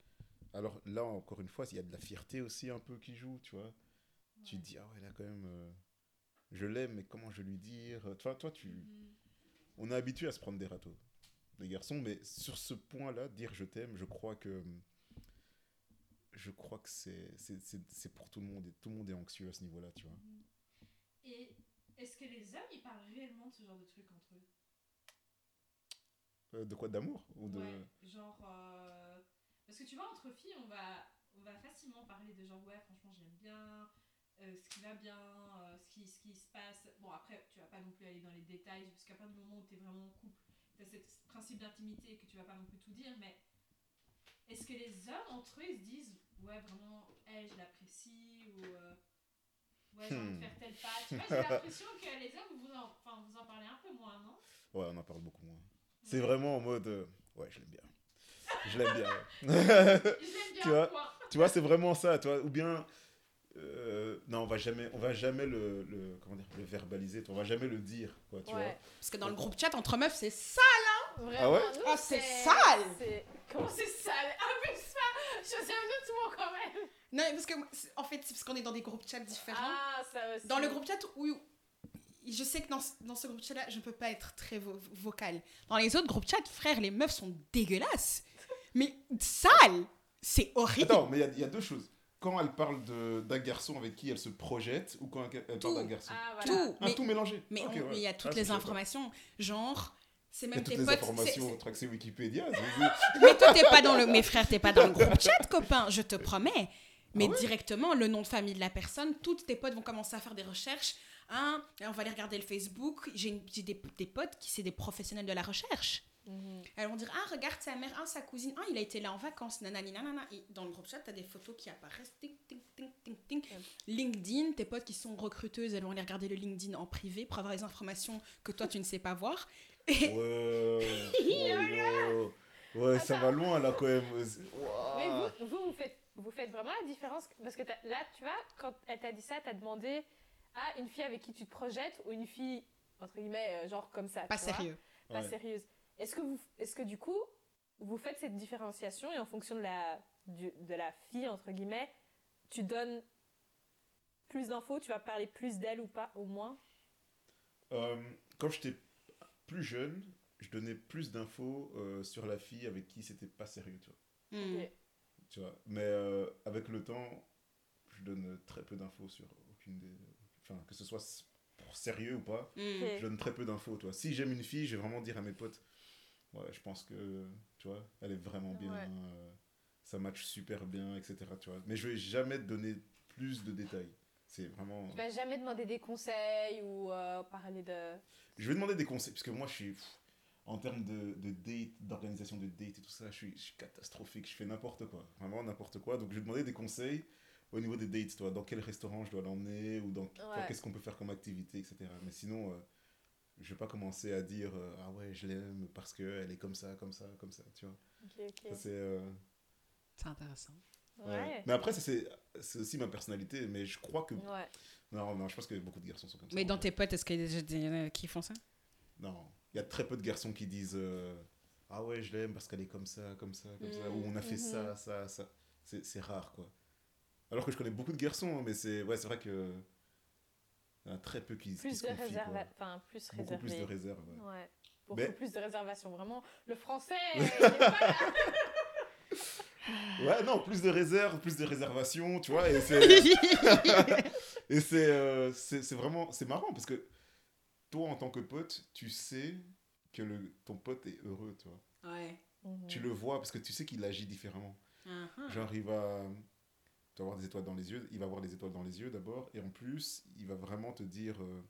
Alors là, encore une fois, il y a de la fierté aussi un peu qui joue, tu vois. Tu te dis, ah ouais, là quand même, euh, je l'aime, mais comment je vais lui dire? Toi, toi tu... Mhm. On est habitué à se prendre des râteaux, les garçons, mais sur ce point-là, dire je t'aime, je crois que... Je crois que c'est pour tout le monde, et tout le monde est anxieux à ce niveau-là, tu vois. Et est-ce que les hommes, ils parlent réellement de ce genre de trucs entre eux? Euh, de quoi D'amour ou de... Ouais, genre. euh, Parce que tu vois, entre filles, on va, on va facilement parler de genre, ouais, franchement, je l'aime bien, euh, ce qui va bien, ce, qui, ce qui se passe. Bon, après, tu vas pas non plus aller dans les détails, parce qu'à partir du moment où tu es vraiment en couple, tu as ce principe d'intimité que tu vas pas non plus tout dire, mais est-ce que les hommes, entre eux, ils se disent, ouais, vraiment, hey, je l'apprécie, ou. Ouais, j'ai envie de faire tel pas. Tu vois, j'ai l'impression que les hommes, vous en, enfin, vous en parlez un peu moins, non? Ouais, on en parle beaucoup moins. C'est vraiment en mode... euh, Ouais, je l'aime bien. Je l'aime bien, ouais. Je l'aime bien, Tu vois tu vois, c'est vraiment ça, tu vois. Ou bien, euh, non, on va jamais, on va jamais le, le- comment dire, le verbaliser, on va jamais le dire, quoi, tu Ouais. Parce que dans le groupe chat entre meufs, c'est ça. Vraiment, Ah ouais? Ah, c'est c'est- sale Comment c'est sale? Abuse pas Je sais un autre mot quand même Non, parce que en fait, c'est parce qu'on est dans des groupes chat différents. Ah, ça aussi. Dans le groupe chat où je sais que dans, ce- dans ce groupe chat-là, je ne peux pas être très vo- vocale. Dans les autres groupes chat, frère, les meufs sont dégueulasses. Mais sales C'est horrible. Attends, mais il y a- il y, a deux choses. Quand elle parle de- d'un garçon avec qui elle se projette, ou quand elle, elle Tout. parle d'un garçon. Ah, voilà. Tout. Ah, mais tout mélangé. mais ouais. mais il y a Ah, toutes ça, les informations. Genre, c'est Il y a même toutes tes les potes. informations, c'est- Wikipédia. Mais toi, t'es pas dans le. Mes frères, t'es pas dans le groupe chat, copain, je te promets. Mais Ah ouais directement, le nom de famille de la personne, toutes tes potes vont commencer à faire des recherches. Hein, on va aller regarder le Facebook. J'ai des, des potes qui c'est des professionnels de la recherche. Mhm. Elles vont dire Ah, regarde sa mère, ah, sa cousine, ah, il a été là en vacances, nanani, nanana. Et dans le groupe chat, t'as des photos qui apparaissent. Ting, ting, ting, ting, ting. LinkedIn, tes potes qui sont recruteuses, elles vont aller regarder le LinkedIn en privé pour avoir les informations que toi, tu ne sais pas voir. Et Ouais. Oh, ça va loin là quand même. Mais vous, vous, vous faites, vous faites vraiment la différence Parce que là, tu vois, quand elle t'a dit ça, t'as demandé à une fille avec qui tu te projettes ou une fille, entre guillemets, euh, genre comme ça. pas tu vois, sérieux. Pas Ouais. sérieuse. Est-ce que, vous, est-ce que du coup, vous faites cette différenciation et en fonction de la, du- de la fille, entre guillemets, tu donnes plus d'infos, tu vas parler plus d'elle ou pas, au moins? Euh, quand j'étais plus jeune, je donnais plus d'infos euh, sur la fille avec qui c'était pas sérieux, tu vois. Hmm. Ok. Tu vois. Mais euh, avec le temps, je donne très peu d'infos sur aucune des. Enfin, que ce soit pour sérieux ou pas, Hmm. Je donne très peu d'infos, toi. Si j'aime une fille, je vais vraiment dire à mes potes, ouais, je pense que, tu vois, elle est vraiment bien, Ouais. euh, ça match super bien, etc. Tu vois. Mais je vais jamais te donner plus de détails. C'est vraiment. Tu vas jamais demander des conseils ou euh, parler de. Je vais demander des conseils, parce que moi, je suis. pff, en termes de, de date, d'organisation de date et tout ça, je suis, je suis catastrophique. Je fais n'importe quoi. Vraiment n'importe quoi. Donc, je vais demander des conseils au niveau des dates, toi. Dans quel restaurant je dois l'emmener ou dans Ouais. qu'est-ce qu'on peut faire comme activité, etc. Mais sinon, euh, je vais pas commencer à dire euh, Ah ouais, je l'aime parce qu'elle est comme ça, comme ça, comme ça, tu vois. Ok, ok. Ça, c'est. euh, C'est intéressant. Ouais. ouais. Mais après, c'est c'est aussi ma personnalité. Mais je crois que. Ouais. Non, non, je pense que beaucoup de garçons sont comme ça. Mais en dans tes potes, est-ce qu'il y a déjà des euh, qui font ça? Non, il y a très peu de garçons qui disent euh, Ah ouais, je l'aime parce qu'elle est comme ça, comme ça, comme ça, ou on a fait Mhm. ça, ça, ça. C'est c'est rare, quoi. Alors que je connais beaucoup de garçons, hein, mais c'est ouais, c'est vrai que. Il y en a très peu qui, qui Plus se de confient, réserve. Enfin, plus Beaucoup réservé. plus de réserve. ouais. Ouais. Beaucoup Mais- plus de réservation. Vraiment, le français. Ouais, non, plus de réserve, plus de réservation, tu vois, et c'est. et c'est euh, c'est c'est vraiment. C'est marrant parce que toi, en tant que pote, tu sais que le, ton pote est heureux, tu vois. Ouais. Mhm. Tu le vois parce que tu sais qu'il agit différemment. Uh-huh. Genre, il va. Tu vas avoir des étoiles dans les yeux. Il va avoir des étoiles dans les yeux d'abord. Et en plus, il va vraiment te dire. euh,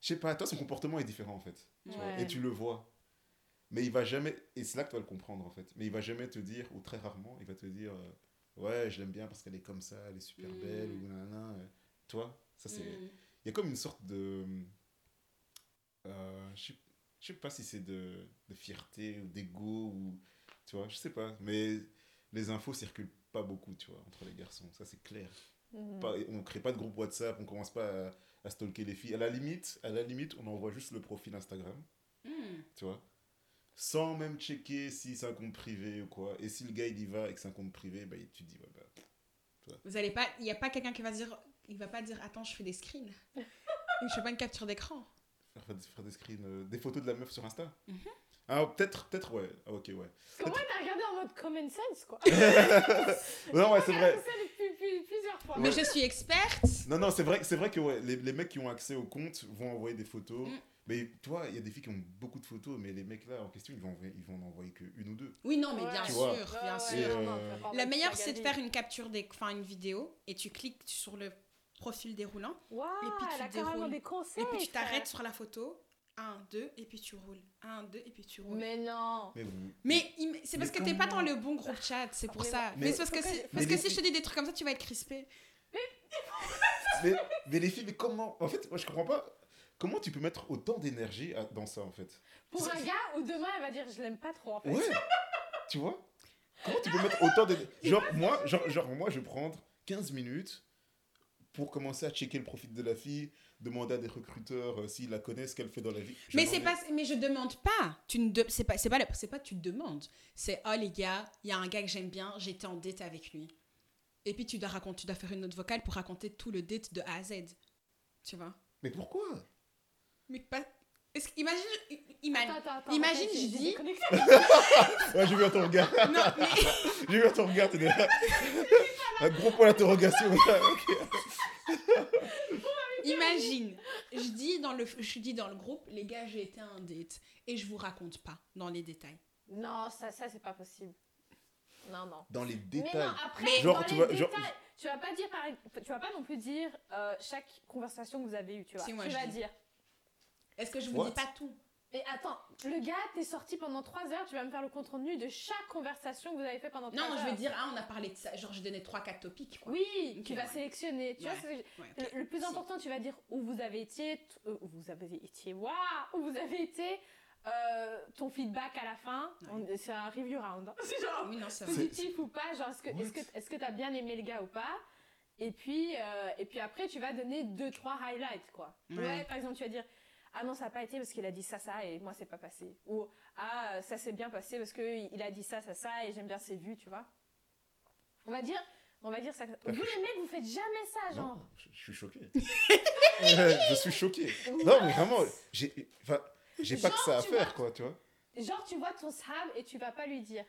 Je sais pas, toi, son comportement est différent en fait. tu vois, Ouais. et tu le vois. Mais il va jamais. Et c'est là que tu vas le comprendre en fait. Mais il va jamais te dire, ou très rarement, il va te dire euh, Ouais, je l'aime bien parce qu'elle est comme ça, elle est super Mm. belle, ou nanana. euh. Toi, ça c'est. Hmm. Il y a comme une sorte de. je sais- je sais pas si c'est de, de fierté ou d'ego ou. Tu vois, je sais pas. Mais les infos circulent pas beaucoup, tu vois, entre les garçons. Ça, c'est clair. Mhm. Pas- on crée pas de groupe WhatsApp, on commence pas à, à stalker les filles. À la limite, à la limite, on envoie juste le profil Instagram, Hmm. tu vois. Sans même checker si c'est un compte privé ou quoi. Et si le gars il y va et que c'est un compte privé, bah, tu te dis, ouais, bah, Vous allez pas, il y a pas quelqu'un qui va dire, il va pas dire, attends, je fais des screens. je fais pas une capture d'écran. faire, faire des- faire des screens, euh, des photos de la meuf sur Insta. Mhm. Ah, peut-être, peut-être, ouais. Ah, ok, ouais. Comment regardé mode common sense, quoi Non, ouais, c'est vrai. ça depuis, depuis plusieurs fois. Mais je suis experte. Non, non, c'est vrai, c'est vrai que ouais, les, les mecs qui ont accès au compte vont envoyer des photos. Mm. Mais toi, il y a des filles qui ont beaucoup de photos, mais les mecs là en question, ils vont, envoyer- ils vont en envoyer que une ou deux. Oui, non, mais Ouais. bien sûr, bien Ouais, sûr. Euh, La meilleure, c'est de faire une capture, des, enfin une vidéo, et tu cliques sur le profil déroulant, et puis tu déroules. des conseils. et puis tu t'arrêtes sur la photo. 1, 2, et puis tu roules. 1, 2, et puis tu roules. Mais, Mais non. Mais vous. il- c'est parce mais que t'es pas dans le bon groupe chat, c'est pour Mais- ça. mais- Mais, c'est parce que, si- mais parce que les si je te filles- dis des trucs comme ça, tu vas être crispé. mais, mais les filles, mais comment En fait, moi je comprends pas. Comment tu peux mettre autant d'énergie à- dans ça en fait? Pour un gars où demain elle va dire je l'aime pas trop en fait. Ouais Tu vois? Comment tu peux mettre autant d'énergie Genre, moi, genre, genre, moi, je vais prendre 15 minutes pour commencer à checker le profil de la fille, demander à des recruteurs euh, s'ils la connaissent, ce qu'elle fait dans la vie. Mais c'est pas, mais je demande pas. Tu ne, de- c'est pas, c'est pas, le- c'est pas tu demandes. C'est oh les gars, il y a un gars que j'aime bien, j'étais en date avec lui. Et puis tu dois raconter, tu dois faire une note vocale pour raconter tout le date de A à Z. Tu vois? Mais pourquoi? Mais pas. Est-ce que- imagine, imagine. Attends, attends, attends, Imagine, attends, je dis-. Ouais, j'ai vu ton regard. Non, mais J'ai vu ton regard, t'es là. Un gros point d'interrogation. Imagine. Je dis dans le, je dis dans le groupe, les gars, j'ai été un date et je vous raconte pas dans les détails. Non, ça, ça c'est pas possible. Non, non. Dans les Mais non, détails. après, Mais- Genre, dans tu les vas- genre- détails, tu vas pas dire, par... tu vas pas non plus dire euh, chaque conversation que vous avez eue, tu vois. Si, moi, tu je vas dis. dire. Est-ce que je vous What? dis pas tout? Mais attends, le gars, t'es sorti pendant 3 heures, tu vas me faire le compte rendu de chaque conversation que vous avez fait pendant 3 heures. Non, je veux dire, ah, on a parlé de ça. Genre, je donnais 3-4 topics, quoi. Oui, tu vas ouais. sélectionner. Tu Ouais. vois, c'est- Ouais, ok. le, le plus Si. important, tu vas dire où vous avez été, euh, où vous avez été, waouh, où vous avez été, euh, ton feedback à la fin. Ouais. On- C'est un review round. hein. C'est genre Oui, non, positif ou pas, genre est-ce que est-ce que est-ce que t'as bien aimé le gars ou pas? Et puis euh, et puis après, tu vas donner deux trois highlights quoi. Ouais. Ouais, par exemple, tu vas dire ah non, ça n'a pas été parce qu'il a dit ça, ça, et moi, c'est pas passé. Ou, ah, ça s'est bien passé parce qu'il a dit ça, ça, ça, et j'aime bien ses vues, tu vois. On va dire, On va dire ça. Vous les mecs, vous faites jamais ça, genre. Non, je, je suis choqué. je suis choqué. Non, mais vraiment, j'ai enfin, j'ai pas que ça à faire, vois- quoi, tu vois. Genre, tu vois ton sahab et tu vas pas lui dire.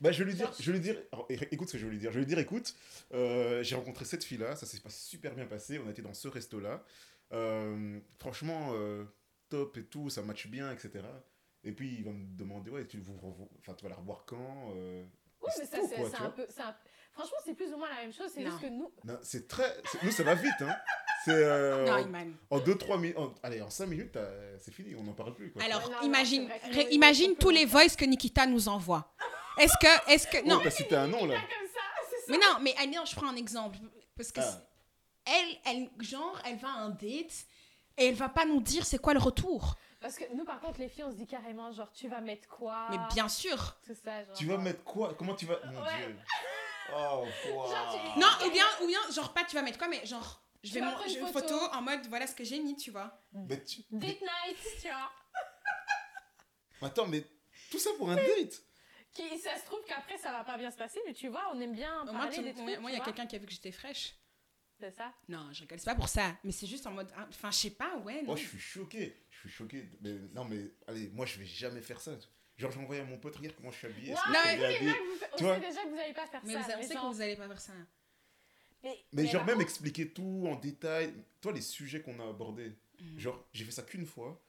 Bah, je vais lui dire, je vais lui dire, alors, é- écoute ce que je vais lui dire. Je vais lui dire, écoute, euh, j'ai rencontré cette fille-là, ça s'est pas super bien passé, on a été dans ce resto-là. Euh, franchement, euh, top et tout, ça match bien, etc. Et puis il va me demander, ouais, tu, vous, vous- enfin, tu vas la revoir quand euh, Oui, et mais ça, tout, c'est un peu. un- Franchement, c'est plus ou moins la même chose. C'est juste que nous. Non, c'est très, nous ça va vite, hein. C'est euh, Non, Iman. en 2-3 minutes, en- allez, en 5 minutes, t'as- c'est fini, on n'en parle plus. Quoi. Alors, non, imagine, ré- imagine tous les le voices que Nikita nous envoie. Est-ce que, est-ce que, non, Oh, t'as cité un nom là. Comme ça, c'est ça. mais non, mais allez, non, je prends un exemple parce que Ah. elle, elle, genre, elle va à un date et elle va pas nous dire c'est quoi le retour. Parce que nous, par contre, les filles, on se dit carrément, genre, tu vas mettre quoi? Mais bien sûr. Tout ça, genre. Tu vas mettre quoi? Comment tu vas? Mon Ouais. Dieu. Oh, wow. Genre, tu- Non, ou bien, ou bien, genre pas tu vas mettre quoi, mais genre, je Tu vais vas mon- prendre je- une une photo. photo en mode voilà ce que j'ai mis, tu vois. Mais tu- Date night, tu vois. Attends, mais tout ça pour un date Qui, ça se trouve qu'après, ça va pas bien se passer, mais tu vois, on aime bien Moi, parler des moi, trucs. moi, il y a quelqu'un qui a vu que j'étais fraîche. C'est ça? Non, je rigole, c'est pas pour ça, mais c'est juste en mode, ah, enfin, je sais pas, ouais. Non. Moi, je suis choqué. Je suis choqué. Mais, non, mais allez, moi, je vais jamais faire ça. Genre, j'ai envoyé à mon pote, regarde comment je suis habillé. est-ce que Non, je suis mais oui, vous on Tu sait déjà que vous n'allez pas faire mais ça. vous savez mais que genre- vous allez pas faire ça. Mais, Mais genre, par même contre, expliquer tout en détail. Toi, les sujets qu'on a abordés. Mhm. Genre, j'ai fait ça qu'une fois,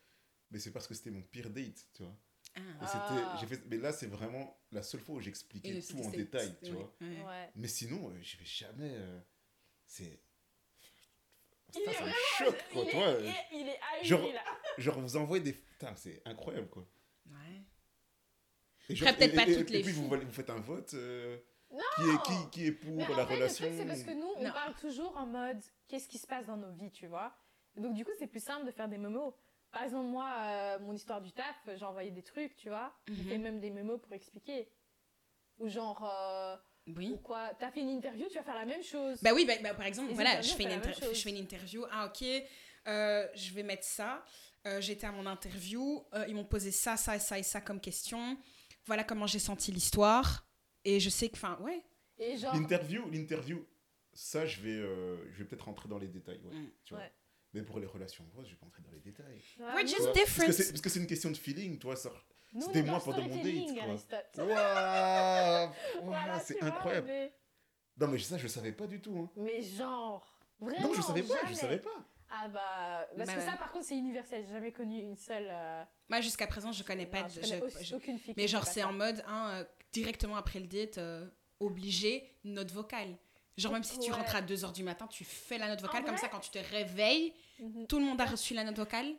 mais c'est parce que c'était mon pire date, tu vois? Ah. Et c'était- j'ai fait, mais là, c'est vraiment la seule fois où j'expliquais tout en détail, tu vois? ouais. Ouais. Mais sinon, euh, je vais jamais. euh, c'est. Il Ça, est vraiment- choque, quoi. il, toi, est, il est- il est ahuri, genre- là. Genre, vous envoyez des. Putain, c'est incroyable, quoi. Ouais. Et Après, peut-être pas et- toutes et les puis, vous, vous faites un vote. euh, Non qui, est, qui, qui est pour Mais la en fait, relation le truc, c'est parce que nous, on Non. parle toujours en mode qu'est-ce qui se passe dans nos vies, tu vois? Donc, du coup, c'est plus simple de faire des mémos. Par exemple, moi, euh, mon histoire du taf, j'ai envoyé des trucs, tu vois? J'ai fait même des mémos pour expliquer. Ou genre, euh, Oui. ou quoi, t'as fait une interview, tu vas faire la même chose. Bah oui, bah, bah, par exemple, Les voilà, je fais, une je fais interview. Ah, ok, euh, je vais mettre ça. Euh, J'étais à mon interview. euh, ils m'ont posé ça, ça, ça et ça comme question. Voilà comment j'ai senti l'histoire. Et je sais que, enfin, ouais. Et genre, L'interview, l'interview, ça, je vais, euh, je vais peut-être rentrer dans les détails. Ouais, Mm. tu vois. Ouais. Mais pour les relations je vais pas entrer dans les détails. ouais, just different. Parce que c'est- parce que c'est une question de feeling, toi, ça. C'était moi pendant mon date, quoi. Waouh Voilà, C'est tu vois, incroyable. mais- Non, mais ça, je savais pas du tout. hein. Mais genre, vraiment. Non, je savais pas, je savais pas. Ah bah, parce Bah que ouais. ça, par contre, c'est universel. J'ai jamais connu une seule. euh, Moi, jusqu'à présent, je connais pas. non, de- je connais je- aussi- je- aucune fille. mais genre, c'est en mode, hein, euh, directement après le date, euh, obligé, note vocale. Genre, même si tu Ouais. rentres à 2h du matin, tu fais la note vocale. En Comme vrai ça, quand tu te réveilles, Mhm. tout le monde a reçu la note vocale.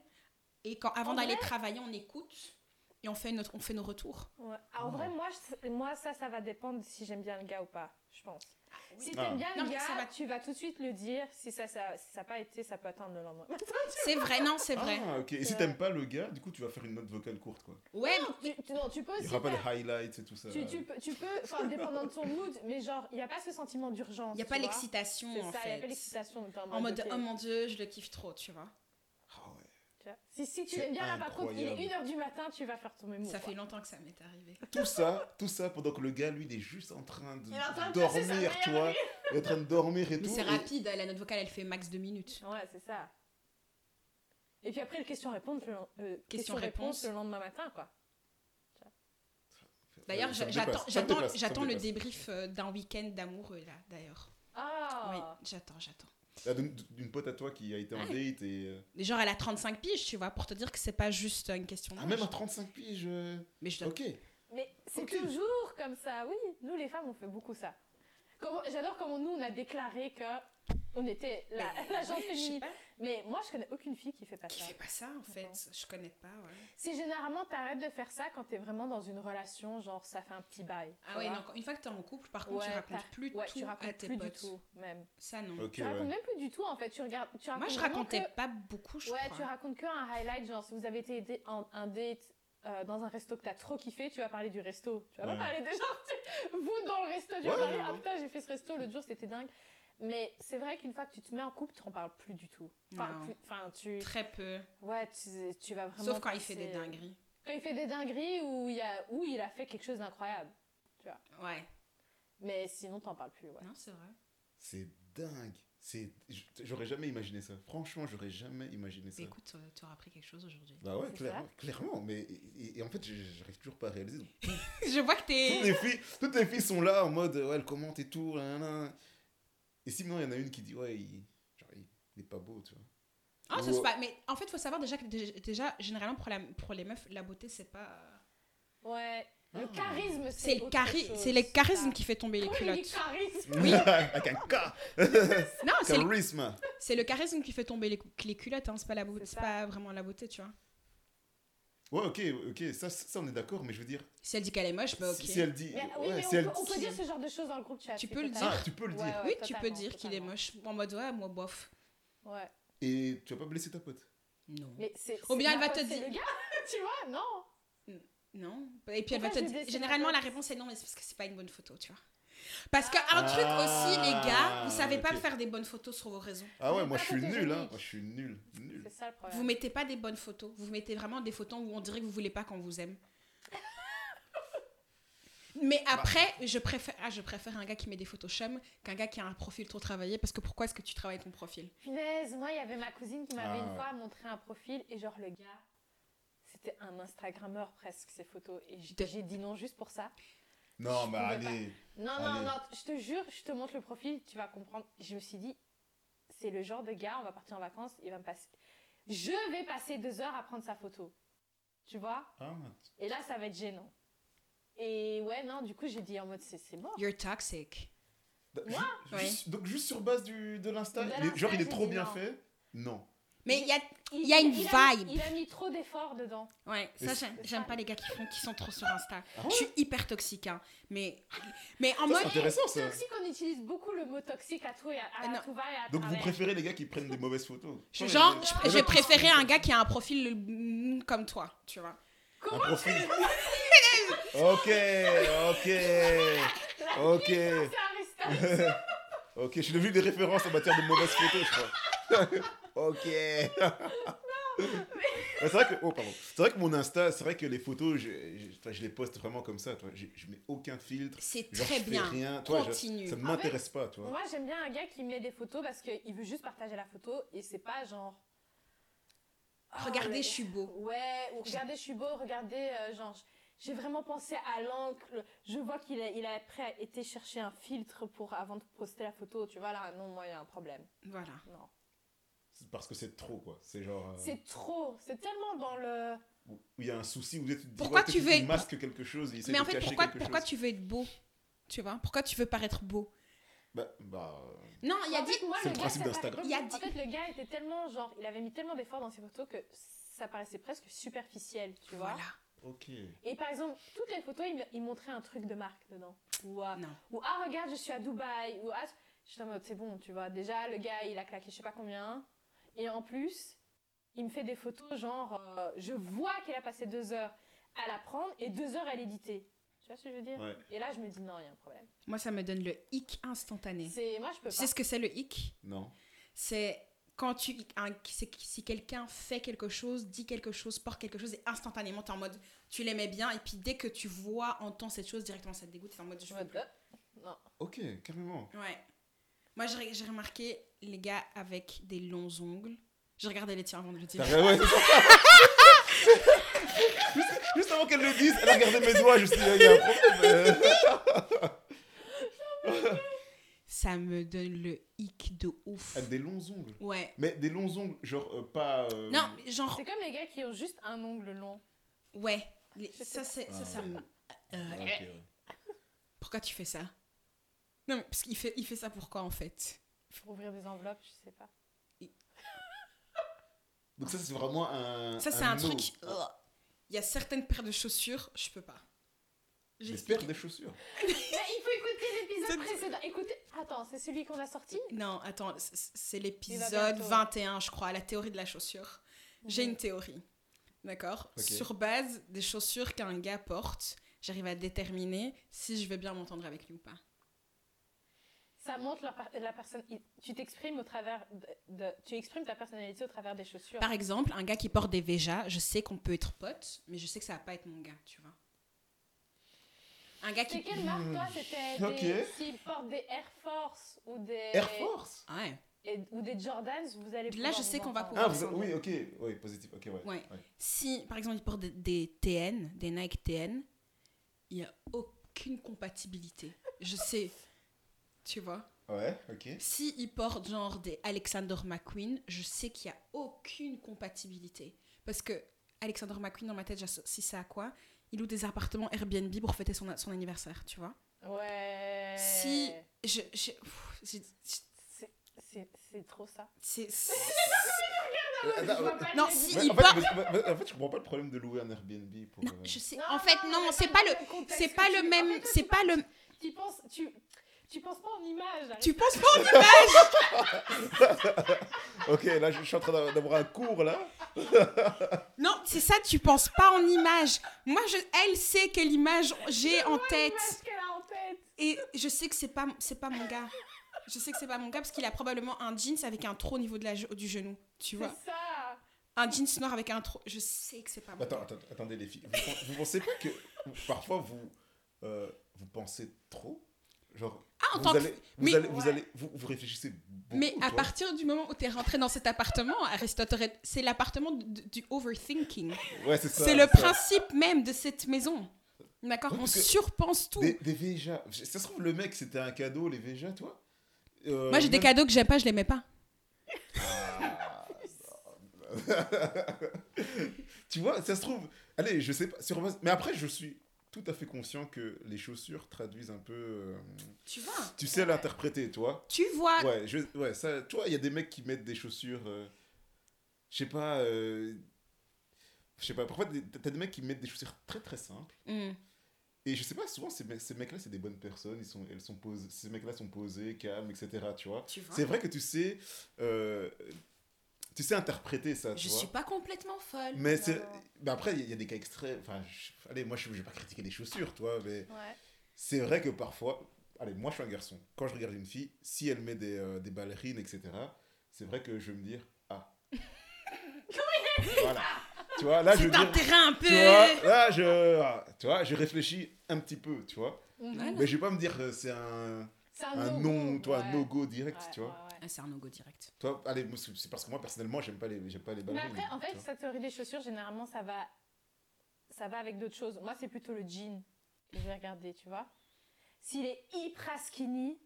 Et quand, avant d'aller vrai- travailler, on écoute et on fait, notre, on fait nos retours. Ouais. Ah, en Oh. vrai, moi, je- moi, ça, ça va dépendre si j'aime bien le gars ou pas, je pense. Si Ah. t'aimes bien Non, le gars, ça va- tu vas tout de suite le dire. Si ça ça si ça n'a pas été, ça peut attendre le lendemain. C'est vrai, non, c'est vrai. Ah, ok. Et si t'aimes pas le gars, du coup, tu vas faire une note vocale courte, quoi. Ouais, non, tu, tu- non, tu peux Il aussi y aura pas faire- de highlights et tout ça. tu, tu peux, tu peux, enfin, dépendant de ton mood, mais genre, il n'y a pas ce sentiment d'urgence. il n'y a pas l'excitation, en ça, il n'y a fait. pas l'excitation. En mode, oh mon dieu, je le kiffe trop, tu vois. Ah ouais. tu vois. Si, si tu C'est aimes bien là, par contre, il est incroyable. 1h du matin, tu vas faire ton mémo. Ça quoi. fait longtemps que ça m'est arrivé. Tout ça, tout ça pendant que le gars, lui, il est juste en train de en train dormir, tu vois. Il est en train de dormir et Mais tout. c'est et- rapide, la note vocale, elle fait max 2 minutes. Ouais, c'est ça. Et puis après, le question-réponse le, euh, Question-réponse. question-réponse le lendemain matin, quoi. D'ailleurs, j'attends le débrief euh, d'un week-end d'amoureux, là, d'ailleurs. Ah Oui, j'attends, j'attends. Ah, D'une pote à toi qui a été en Ouais. date et. euh, Mais genre, elle a 35 piges, tu vois, pour te dire que c'est pas juste une question Ah, même à 35 piges. euh, Mais je dois- Ok. Mais c'est toujours comme ça, oui. Nous, les femmes, on fait beaucoup ça. Comment- J'adore comment nous, on a déclaré que on était la, la gente féminine. Mais moi, je connais aucune fille qui fait pas Qui ça. fait pas ça, en fait Je connais pas, ouais. C'est généralement, t'arrêtes de faire ça quand t'es vraiment dans une relation, genre ça fait un petit bail. Ah ouais, donc une fois que t'es en couple, par contre, tu racontes plus ouais, tout tu à racontes tes plus potes. du tout, même. Ça, non. Ok, Tu racontes même plus du tout, en fait. Tu regardes, tu Moi, je racontais que- pas beaucoup, je Ouais, crois. tu racontes que un highlight, genre si vous avez été aidé en un date euh, dans un resto que t'as trop kiffé, tu vas parler du resto. Tu vas Ouais. pas parler des gens, tu- vous dans le resto, tu vas Ouais, parler, ouais, ah putain, j'ai fait ce resto, l'autre jour c'était dingue. Mais c'est vrai qu'une fois que tu te mets en couple, tu en parles plus du tout. Enfin, Non. plus- enfin, tu, Très peu. ouais, tu, tu vas vraiment. Sauf quand il fait des dingueries. Quand il fait des dingueries ou il a, ou il a fait quelque chose d'incroyable. Ouais. Mais sinon, t'en parles plus, ouais. Non, c'est vrai. C'est dingue. C'est, j'aurais jamais imaginé ça. Franchement, j'aurais jamais imaginé ça. Écoute, tu auras appris quelque chose aujourd'hui. Bah ouais, clairement, clairement. Mais et, et en fait, je- j'arrive toujours pas à réaliser. Je vois que toutes t'es. les filles, toutes les filles sont là en mode ouais, elles commentent et tout. Et si maintenant il y en a une qui dit ouais, il, genre, il, il est pas beau, tu vois. Ah, ça Ou- se passe. Mais en fait, faut savoir déjà que dé- déjà, généralement pour, la, pour les meufs, la beauté, c'est pas. Ouais. Le Ah. charisme, C'est le, autre chari- chose. c'est le charisme Ça. qui fait tomber les Oui, le culottes. charisme. Oui. Avec un K. Non, c'est le, Charisme. c'est le charisme qui fait tomber les, culottes, hein, c'est pas, la beau- C'est ça. pas vraiment la beauté, tu vois. Ouais, ok, ok, ça, ça on est d'accord, mais je veux dire, Si elle dit qu'elle est moche, bah ok. si, si elle dit. Mais, oui, ouais, mais si on, elle- peut, on peut si- dire ce genre de choses dans le groupe chat. Tu peux le totalement- Ah, tu peux le dire. Ouais, ouais, oui, tu peux dire qu'il est moche. En mode, ouais, moi, bof. Ouais. Et tu vas pas blesser ta pote? Non. Mais c'est. Ou bien elle va te dire- le gars, tu vois, non. Non. Et puis elle va te dire. Généralement, la réponse est non, mais c'est parce que c'est pas une bonne photo, tu vois. Parce qu'un Ah. truc aussi, les gars, vous savez pas faire des bonnes photos sur vos réseaux. Ah ouais, moi je suis nul, hein. Moi je suis nul. Nul. C'est ça le problème. Vous mettez pas des bonnes photos. Vous mettez vraiment des photos où on dirait que vous voulez pas qu'on vous aime. Mais après, je préfère, ah, je préfère un gars qui met des photos chum qu'un gars qui a un profil trop travaillé. Parce que pourquoi est-ce que tu travailles ton profil? Punaise, moi, il y avait ma cousine qui m'avait Ah une ouais. fois montré un profil et genre le gars, c'était un Instagrammeur presque, ses photos. Et j'ai dit non juste pour ça. Non, pouvais allez. Non, non, Allez. non, je te jure, je te montre le profil, tu vas comprendre. Je me suis dit, c'est le genre de gars, on va partir en vacances, il va me passer. Je vais passer deux heures à prendre sa photo. Tu vois? Ah, Et là, ça va être gênant. Et ouais, non, du coup, j'ai dit en mode, c'est mort. You're toxic. Moi? Ju- Ouais. juste- Donc juste sur base du, de l'Insta, genre il est trop bien non. fait Non. Mais il y a, Il, y a une il a mis- vibe. il a mis trop d'efforts dedans. Ouais, ça, j'aime- j'aime pas les gars qui font, qui sont trop sur Insta. Ah Je suis hyper toxique, hein. Mais, mais en Ça, mode. c'est intéressant ça. Toxique, on utilise beaucoup le mot toxique à tout et à, à non. tout va et à Donc vous préférez les gars qui prennent des mauvaises photos Je- genre, je- qui- préféré un gars qui a un profil mm, comme toi, tu vois. Un profil. ok, ok, ok, ok. Je suis devenu des références en matière de mauvaises photos, je crois. ok. C'est vrai que oh pardon c'est vrai que mon Insta c'est vrai que les photos je, je, enfin, je les poste vraiment comme ça toi je, je mets aucun filtre C'est genre très bien. rien toi je- Continue. ça ne m'intéresse pas toi Moi, j'aime bien un gars qui met des photos parce qu'il veut juste partager la photo et c'est pas genre. Ah, Regardez, je suis beau. Ouais, ou regardez, je suis beau, regardez, euh, genre, j'ai vraiment pensé à l'angle. Je vois qu'il a, il a après été chercher un filtre pour, avant de poster la photo. Tu vois, là, non, moi, il y a un problème. Voilà. Non. C'est parce que c'est trop quoi c'est genre euh, C'est trop. C'est tellement dans le. où il y a un souci où tu te dis, Pourquoi tu veux être- masque quelque chose il Mais de en fait, pourquoi, pourquoi chose tu veux être beau? Tu vois Pourquoi tu veux paraître beau? Bah, bah Non, il y a dit. c'est le gars, principe d'Instagram. paraît- Il y a En dit- fait, le gars était tellement, genre, il avait mis tellement d'efforts dans ses photos que ça paraissait presque superficiel, tu vois. Voilà. ok Et par exemple, toutes les photos, il, il montrait un truc de marque dedans. Ou, euh, Non. ou ah, regarde, je suis à Dubaï. Ou ah, je suis en mode, c'est bon, tu vois. Déjà, le gars, il a claqué je sais pas combien. Et en plus, il me fait des photos, genre, euh, je vois qu'il a passé deux heures à la prendre et deux heures à l'éditer. Tu vois ce que je veux dire? Ouais Et là, je me dis, non, il y a un problème. Moi, ça me donne le hic instantané. C'est, moi, je peux Tu pas. sais ce que c'est le hic? Non C'est quand tu. un- c'est que si quelqu'un fait quelque chose, dit quelque chose, porte quelque chose, et instantanément, t'es en mode. Tu l'aimais bien, et puis dès que tu vois, entends cette chose, directement, ça te dégoûte, t'es en mode. Je Je veux me plus. non. ok carrément Ouais. Moi, j'ai j'ai remarqué les gars avec des longs ongles. J'ai regardé les tiens avant de le dire. Ouais, ça. juste, juste avant qu'elle le dise elle a regardé mes doigts je me suis dit il y a un problème. Ça me donne le hic de ouf. avec des longs ongles Ouais. mais des longs ongles genre euh, pas euh, Non, genre. C'est comme les gars qui ont juste un ongle long. Ouais. Les- Je ça, c'est, ça, Ah, ça ouais. me. Euh, ouais. Pourquoi tu fais ça? Non, mais parce qu'il fait, il fait ça pourquoi en fait? Pour ouvrir des enveloppes, je sais pas. donc ça c'est vraiment un Ça, c'est un, no. truc. Il y a certaines paires de chaussures, je peux pas. des paires des chaussures il faut écouter l'épisode précédent. Écoutez, attends, c'est celui qu'on a sorti? Non, attends, c'est l'épisode va bientôt. 21, je crois, la théorie de la chaussure. J'ai une théorie. D'accord? Sur base des chaussures qu'un gars porte, j'arrive à déterminer si je veux bien m'entendre avec lui ou pas. Ça montre la personne. Tu t'exprimes au travers de, de- Tu exprimes ta personnalité au travers des chaussures. Par exemple, un gars qui porte des Véjas, je sais qu'on peut être pote, mais je sais que ça va pas être mon gars, tu vois. Un gars qui. C'est quelle marque, toi C'était Ok. des... S'ils portent des Air Force ou des... Air Force? Ouais. et- ou des Jordans, vous allez Là, je sais qu'on va. Ah, pouvoir- vous- oui, ok. Oui, positif. Ok, ouais. Ouais. Si, par exemple, il porte des, des TN, des Nike TN, il n'y a aucune compatibilité. Je sais. Tu vois Ouais, ok. Si il porte genre des Alexander McQueen, je sais qu'il n'y a aucune compatibilité. Parce que Alexander McQueen, dans ma tête, j'associe ça à quoi? Il loue des appartements Airbnb pour fêter son, son anniversaire, tu vois? Ouais. Si- je, je- pff, j'ai- C'est- C'est c'est trop ça. c'est- Je Non, le si il en, fait, mais- mais- en fait, je comprends pas le problème de louer un Airbnb pour. Non, euh, je sais. Non, en fait, non, c'est pas pas le, c'est pas le même, fait, c'est tu pas le. Tu penses, tu, tu penses pas en image. Tu penses pas en image Ok, là, je suis en train d'a- d'avoir un cours là. Non, c'est ça, tu penses pas en image. Moi, je, elle sait quelle image j'ai en tête. L'image qu'elle a en tête. Et je sais que c'est pas, c'est pas mon gars. Je sais que c'est pas mon gars parce qu'il a probablement un jeans avec un trou au niveau de la, du genou. Tu vois C'est ça. Un jeans noir avec un trou. Je sais que c'est pas mon Attends, gars. attends, attendez les filles. Vous pensez pas que parfois vous euh, vous pensez trop? Genre Ah, en vous tant que- vous mais- allez, vous Ouais. allez, vous, vous réfléchissez beaucoup. Mais à partir du moment où tu es rentré dans cet appartement, Aristote, c'est l'appartement du, overthinking. Ouais, c'est ça. C'est le ça. principe même de cette maison. D'accord? On surpense tout. Des, des Véja. Ça se trouve le mec c'était un cadeau les Véja toi? Euh, Moi, j'ai des cadeaux que j'aime pas, je les mets pas. Ah, tu vois, ça se trouve. Allez, je sais pas. Sur... Mais après, je suis tout à fait conscient que les chaussures traduisent un peu. euh, Tu vois Tu sais l'interpréter, toi. Tu vois Ouais, je... ouais, ça. Tu vois, il y a des mecs qui mettent des chaussures. euh, Je sais pas. euh, Je sais pas. Parfois, des- t'as des mecs qui mettent des chaussures très très simples. Hmm. Et je sais pas, souvent, ces, mecs- ces mecs-là, c'est des bonnes personnes. Ils sont, elles sont posées, ces mecs-là sont posés, calmes, etc. Tu vois. Tu vois C'est vrai que tu sais. euh, Tu sais interpréter ça, tu Je vois. suis pas complètement folle. Mais c'est. mais après, il y, a- il y a des cas extraits. Enfin, je- allez, moi, je, je vais pas critiquer les chaussures, toi, mais Ouais. c'est vrai que parfois. Allez, moi, je suis un garçon. Quand je regarde une fille, si elle met des, euh, des ballerines, etc., c'est vrai que je vais me dire Ah. voilà. Tu vois, là, je veux C'est un dire. terrain un peu. Tu vois, là, je. ah, Tu vois, je réfléchis un petit peu, tu vois. Mais je vais pas me dire que c'est un, C'est un no-go, non, toi, un no-go direct, Ouais, tu vois. Ouais. Ah, c'est un no-go direct. Toi, allez, c'est parce que moi, personnellement, j'aime pas les, j'aime pas les Mais ballerines. après, en fait, cette théorie des chaussures, généralement, ça va, ça va avec d'autres choses. Moi, c'est plutôt le jean que je vais regarder, tu vois. S'il est hyper skinny,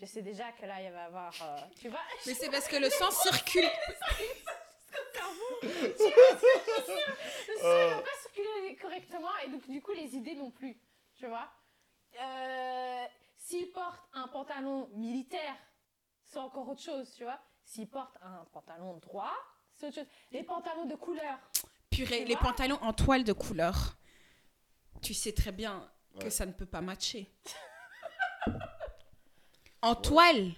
je sais déjà que là, il va y avoir, euh, tu vois. Mais c'est parce que le sang circule. Le sang ne va pas circuler correctement et donc, du coup, les idées non plus, tu vois. Euh, S'il porte un pantalon militaire, c'est encore autre chose, tu vois. S'il porte un pantalon droit, c'est autre chose. Les pantalons de couleur, Purée, les pantalons en toile de couleur. Tu sais très bien que ça ne peut pas matcher. en toile,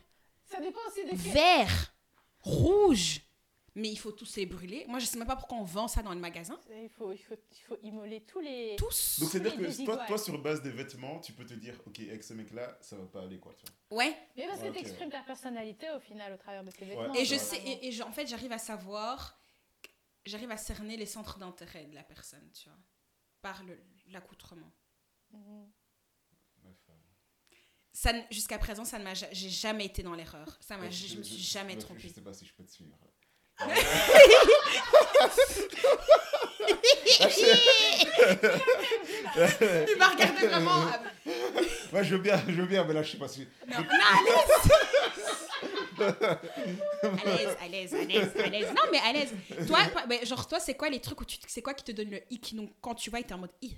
ça dépend aussi vert, rouge. Mais il faut tous les brûler. Moi, je sais même pas pourquoi on vend ça dans le magasin. Il faut, il, faut, il faut immoler tous les... Tous. Donc, c'est-à-dire que toi, toi, sur base des vêtements, tu peux te dire, ok, avec ce mec-là, ça va pas aller, quoi, tu vois. Ouais. Mais parce que tu exprimes ta personnalité au final au travers de tes vêtements. Et je Ouais. sais, et, et je- en fait, j'arrive à savoir, j'arrive à cerner les centres d'intérêt de la personne, tu vois, par le- l'accoutrement. Mhm. Ne- jusqu'à présent, ça ne m'a, ja- j'ai jamais été dans l'erreur. Ça m'a, je, je me suis jamais trompée. Je sais pas si je peux te suivre. Il m'a regardé vraiment. ah, Ouais, je veux bien, je veux bien, mais là, je sais pas si. Non, non, à l'aise. à l'aise, à l'aise, à l'aise. Non, mais à l'aise. Toi, mais genre, toi, c'est quoi les trucs où tu, c'est quoi qui te donne le hic? Donc, quand tu vois, t'es en mode hi.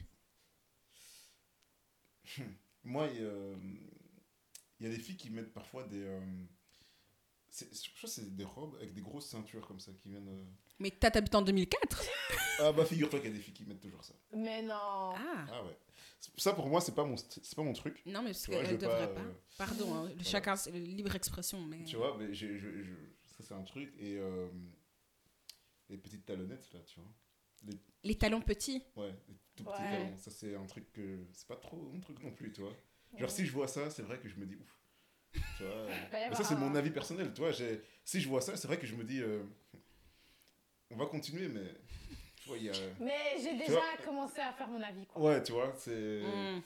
Moi, il y, a, euh, il y a des filles qui mettent parfois des. euh, je crois que c'est des robes avec des grosses ceintures comme ça qui viennent. euh. Mais t'as t'habites en 2004 Ah, bah, figure-toi qu'il y a des filles qui mettent toujours ça. Mais non. Ah. Ah, ouais. Ça, pour moi, c'est pas mon, st- c'est pas mon truc. Non, mais parce qu'elle devrait pas, pas. euh, Pardon, hein, chacun, c'est le libre expression, mais. Tu vois, mais j'ai- je- je- ça, c'est un truc. Et euh, les petites talonnettes, là, tu vois. Les talons petits. Ouais, les tout petits Ouais. talons. Ça, c'est un truc que. C'est pas trop mon truc non plus, tu vois. Genre, si je vois ça, c'est vrai que je me dis ouf. Tu vois. va y mais ça, c'est mon avis personnel, tu vois. j'ai- Si je vois ça, c'est vrai que je me dis. euh, On va continuer, mais. Tu vois, y a. Mais j'ai déjà vois commencé à faire mon avis. Quoi. Ouais, tu vois, c'est. Mm.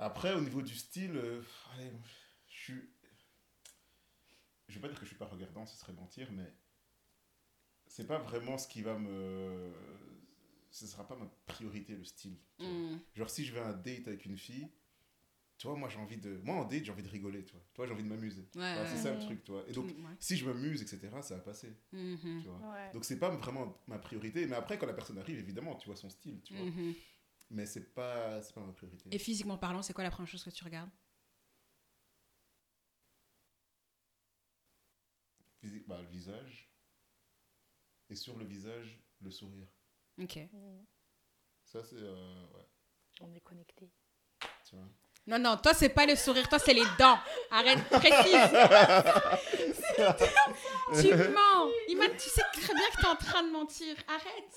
Après, au niveau du style, euh, allez, je suis. Je vais pas dire que je suis pas regardant, ce serait mentir, mais c'est pas vraiment ce qui va me. Ce sera pas ma priorité, le style. tu vois. Mm. Genre, si je vais à un date avec une fille, tu vois, moi j'ai envie de. Moi en date, j'ai envie de rigoler, tu vois. Tu vois, j'ai envie de m'amuser. Ouais, Voilà, ouais, c'est ça le truc, tu vois. Et donc, ouais. si je m'amuse, etc., ça va passer, Mhm. tu vois. Ouais. Donc, c'est pas vraiment ma priorité. Mais après, quand la personne arrive, évidemment, tu vois son style, tu vois. Mhm. Mais c'est pas, c'est pas ma priorité. Et physiquement parlant, c'est quoi la première chose que tu regardes? Physique, bah, le visage. Et sur le visage, le sourire. Ok. Mhm. Ça, c'est. euh, ouais, On est connecté. tu vois? Non, non, toi, c'est pas le sourire, toi, c'est les dents. Arrête, précise. tu mens. Iman, tu sais très bien que t'es en train de mentir. Arrête.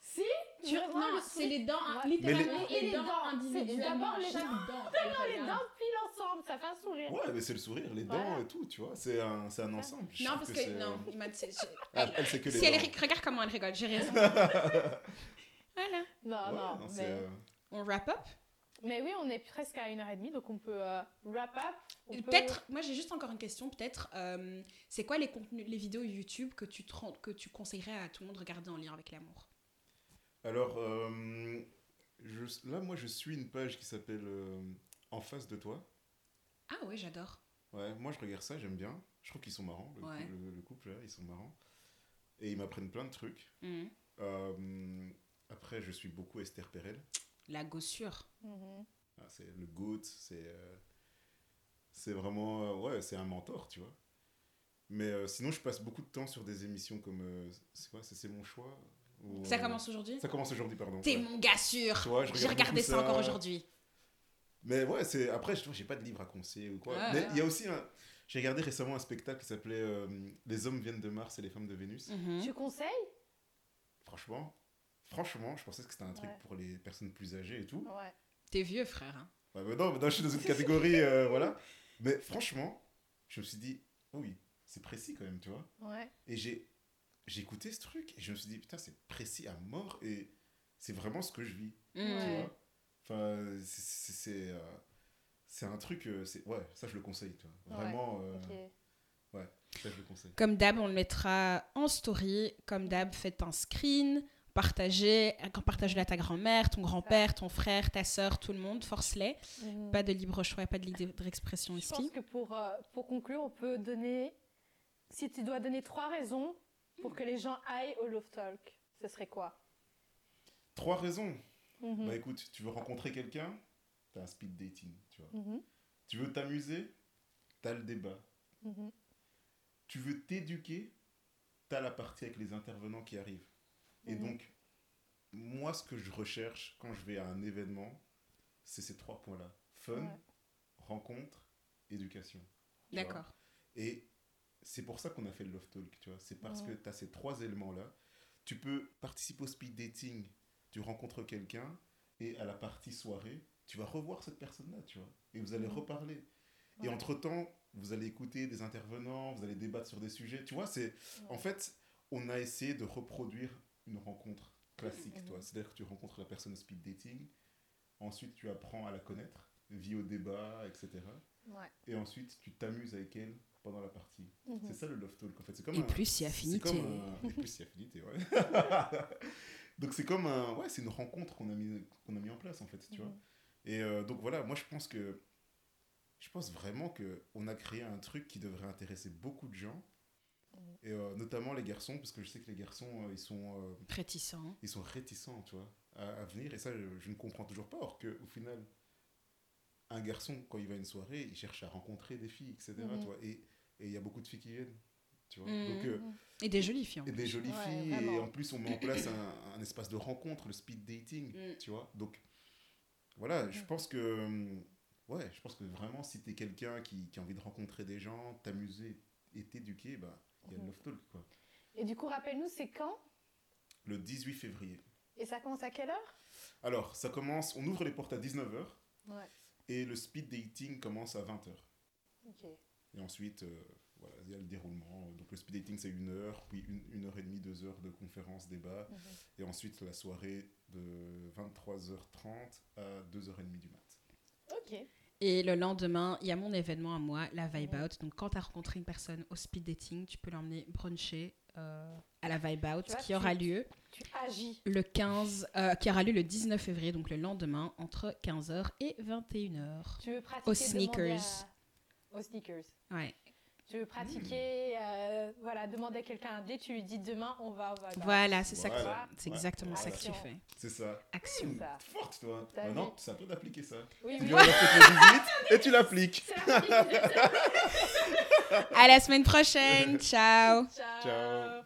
Si tu Non, c'est les dents, hein, Ouais. littéralement, Mais les- les, dents c'est individuellement. d'abord les dents. dent. les dents pile ensemble, ça fait un sourire. Ouais, mais c'est le sourire, les dents Voilà. et tout, tu vois. C'est un, c'est un ensemble. Je Non, parce que Non, Iman, c'est. c'est- Ah, elle, c'est que les Si elle dents. regarde comment elle rigole, j'ai raison. voilà. Non, Ouais, non, non, mais... euh, On wrap up? Mais oui, on est presque à une heure et demie, donc on peut euh, wrap up. peut- Peut-être, moi j'ai juste encore une question, peut-être, euh, c'est quoi les contenus, les vidéos YouTube que tu, te que tu conseillerais à tout le monde de regarder en lien avec l'amour? Alors, euh, je- là, moi, je suis une page qui s'appelle euh, En face de toi. Ah oui, j'adore. Ouais, moi, je regarde ça, j'aime bien. Je trouve qu'ils sont marrants, le, Ouais. le- le couple, là, ils sont marrants. Et ils m'apprennent plein de trucs. Euh, après, je suis beaucoup Esther Perel. La gossure. Mhm. Ah, c'est le GOAT, c'est euh, c'est vraiment euh, ouais c'est un mentor tu vois mais euh, sinon je passe beaucoup de temps sur des émissions comme euh, c'est quoi c'est mon choix ou, Ça commence aujourd'hui? Ça commence aujourd'hui pardon T'es ouais. mon gars sûr J'ai regarde regardé ça ça. encore aujourd'hui. mais ouais c'est après je j'ai pas de livre à conseiller ou quoi mais ouais. il y a aussi un j'ai regardé récemment un spectacle qui s'appelait euh, Les hommes viennent de Mars et les femmes de Vénus Mhm. Tu conseilles? Franchement franchement je pensais que c'était un truc Ouais. pour les personnes plus âgées et tout Ouais. T'es vieux, frère. hein. Ouais, mais non, maintenant je suis dans une catégorie, euh, voilà. Mais franchement, je me suis dit, oh oui, c'est précis quand même, tu vois. Ouais. Et j'ai, j'ai écouté ce truc et je me suis dit, putain, c'est précis à mort et c'est vraiment ce que je vis, tu. Ouais. vois. Enfin, c'est, c'est, c'est, euh, un truc, euh, c'est, ouais, ça je le conseille, tu vois. Ouais, Vraiment, euh, Ok. ça je le conseille. Comme d'hab, on le mettra en story. Comme d'hab, faites un screen, partagez, partagez-le à ta grand-mère, ton grand-père, ton frère, ta soeur, tout le monde, force-les. Mhm. Pas de libre choix, pas de libre expression Je pense ici. que pour, euh, pour conclure, on peut donner, si tu dois donner trois raisons pour que les gens aillent au Love Talk, ce serait quoi? Trois raisons. Mhm. Bah écoute, tu veux rencontrer quelqu'un, t'as un speed dating, tu vois. Mhm. Tu veux t'amuser, t'as le débat. Mhm. tu veux t'éduquer, tu as la partie avec les intervenants qui arrivent. Et Mhm. donc, moi, ce que je recherche quand je vais à un événement, c'est ces trois points-là. Fun, Ouais. rencontre, éducation. D'accord. Et c'est pour ça qu'on a fait le Love Talk, tu vois. C'est parce que tu as ces trois éléments-là. Tu peux participer au speed dating, tu rencontres quelqu'un, et à la partie soirée, tu vas revoir cette personne-là, tu vois. Et vous allez Mhm. reparler. Et entre-temps, vous allez écouter des intervenants, vous allez débattre sur des sujets. Tu vois, c'est... En fait, on a essayé de reproduire une rencontre classique, Mhm. toi. C'est-à-dire que tu rencontres la personne au speed dating, ensuite tu apprends à la connaître, vie au débat, etc. Ouais. Et ensuite, tu t'amuses avec elle pendant la partie. Mhm. C'est ça le love talk, en fait. C'est comme Et un- plus si c'est affinité. comme un- Et plus si affinité, ouais. donc c'est comme un... Ouais, c'est une rencontre qu'on a, mis... qu'on a mis en place, en fait, tu vois. Mhm. Et euh, donc voilà, moi je pense que je pense vraiment que on a créé un truc qui devrait intéresser beaucoup de gens. Et euh, notamment les garçons, parce que je sais que les garçons euh, ils sont euh, Réticent. ils sont réticents, tu vois, à, à venir, et ça je, je ne comprends toujours pas. Or que au final, un garçon quand il va à une soirée, il cherche à rencontrer des filles, etc. Mhm. tu vois, et et il y a beaucoup de filles qui viennent, tu vois. Mhm. Donc Et des jolies filles. en et des plus. jolies Ouais, filles, et en plus on met en place un, un espace de rencontre, le speed dating, Mm. tu vois. Donc voilà, je Mhm. pense que hum, ouais, je pense que vraiment si t'es quelqu'un qui, qui a envie de rencontrer des gens, t'amuser et t'éduquer, bah il y a le Mhm. Love quoi. Et du coup, rappelle-nous, c'est quand? Le 18 février. Et ça commence à quelle heure? Alors, ça commence, on ouvre les portes à 19h Ouais. et le speed dating commence à 20h. Ok. Et ensuite, euh, voilà, il y a le déroulement. Donc le speed dating, c'est une heure, puis une, une heure et demie, deux heures de conférence, débat. Mhm. Et ensuite, la soirée de 23h30 à 2h30 du mat. Ok. Et le lendemain, il y a mon événement à moi, la Vibe Out. Donc, quand tu as rencontré une personne au speed dating, tu peux l'emmener bruncher euh, à la Vibe Out vois, qui tu- aura lieu Tu agis. le 15, euh, qui aura lieu le 19 février, donc le lendemain, entre 15h et 21h. Tu veux pratiquer. Aux sneakers. à- Aux sneakers. Ouais. Tu veux pratiquer, euh, voilà, demander à quelqu'un un date, tu lui dis demain on va, on va. Voilà, c'est ça que Voilà. c'est Ouais. exactement ça que tu fais. C'est ça. Action. C'est ça. Forte, toi. Maintenant, vu c'est à toi d'appliquer ça. Oui, Tu oui. et tu l'appliques. C'est À la semaine prochaine. Ciao. Ciao. Ciao.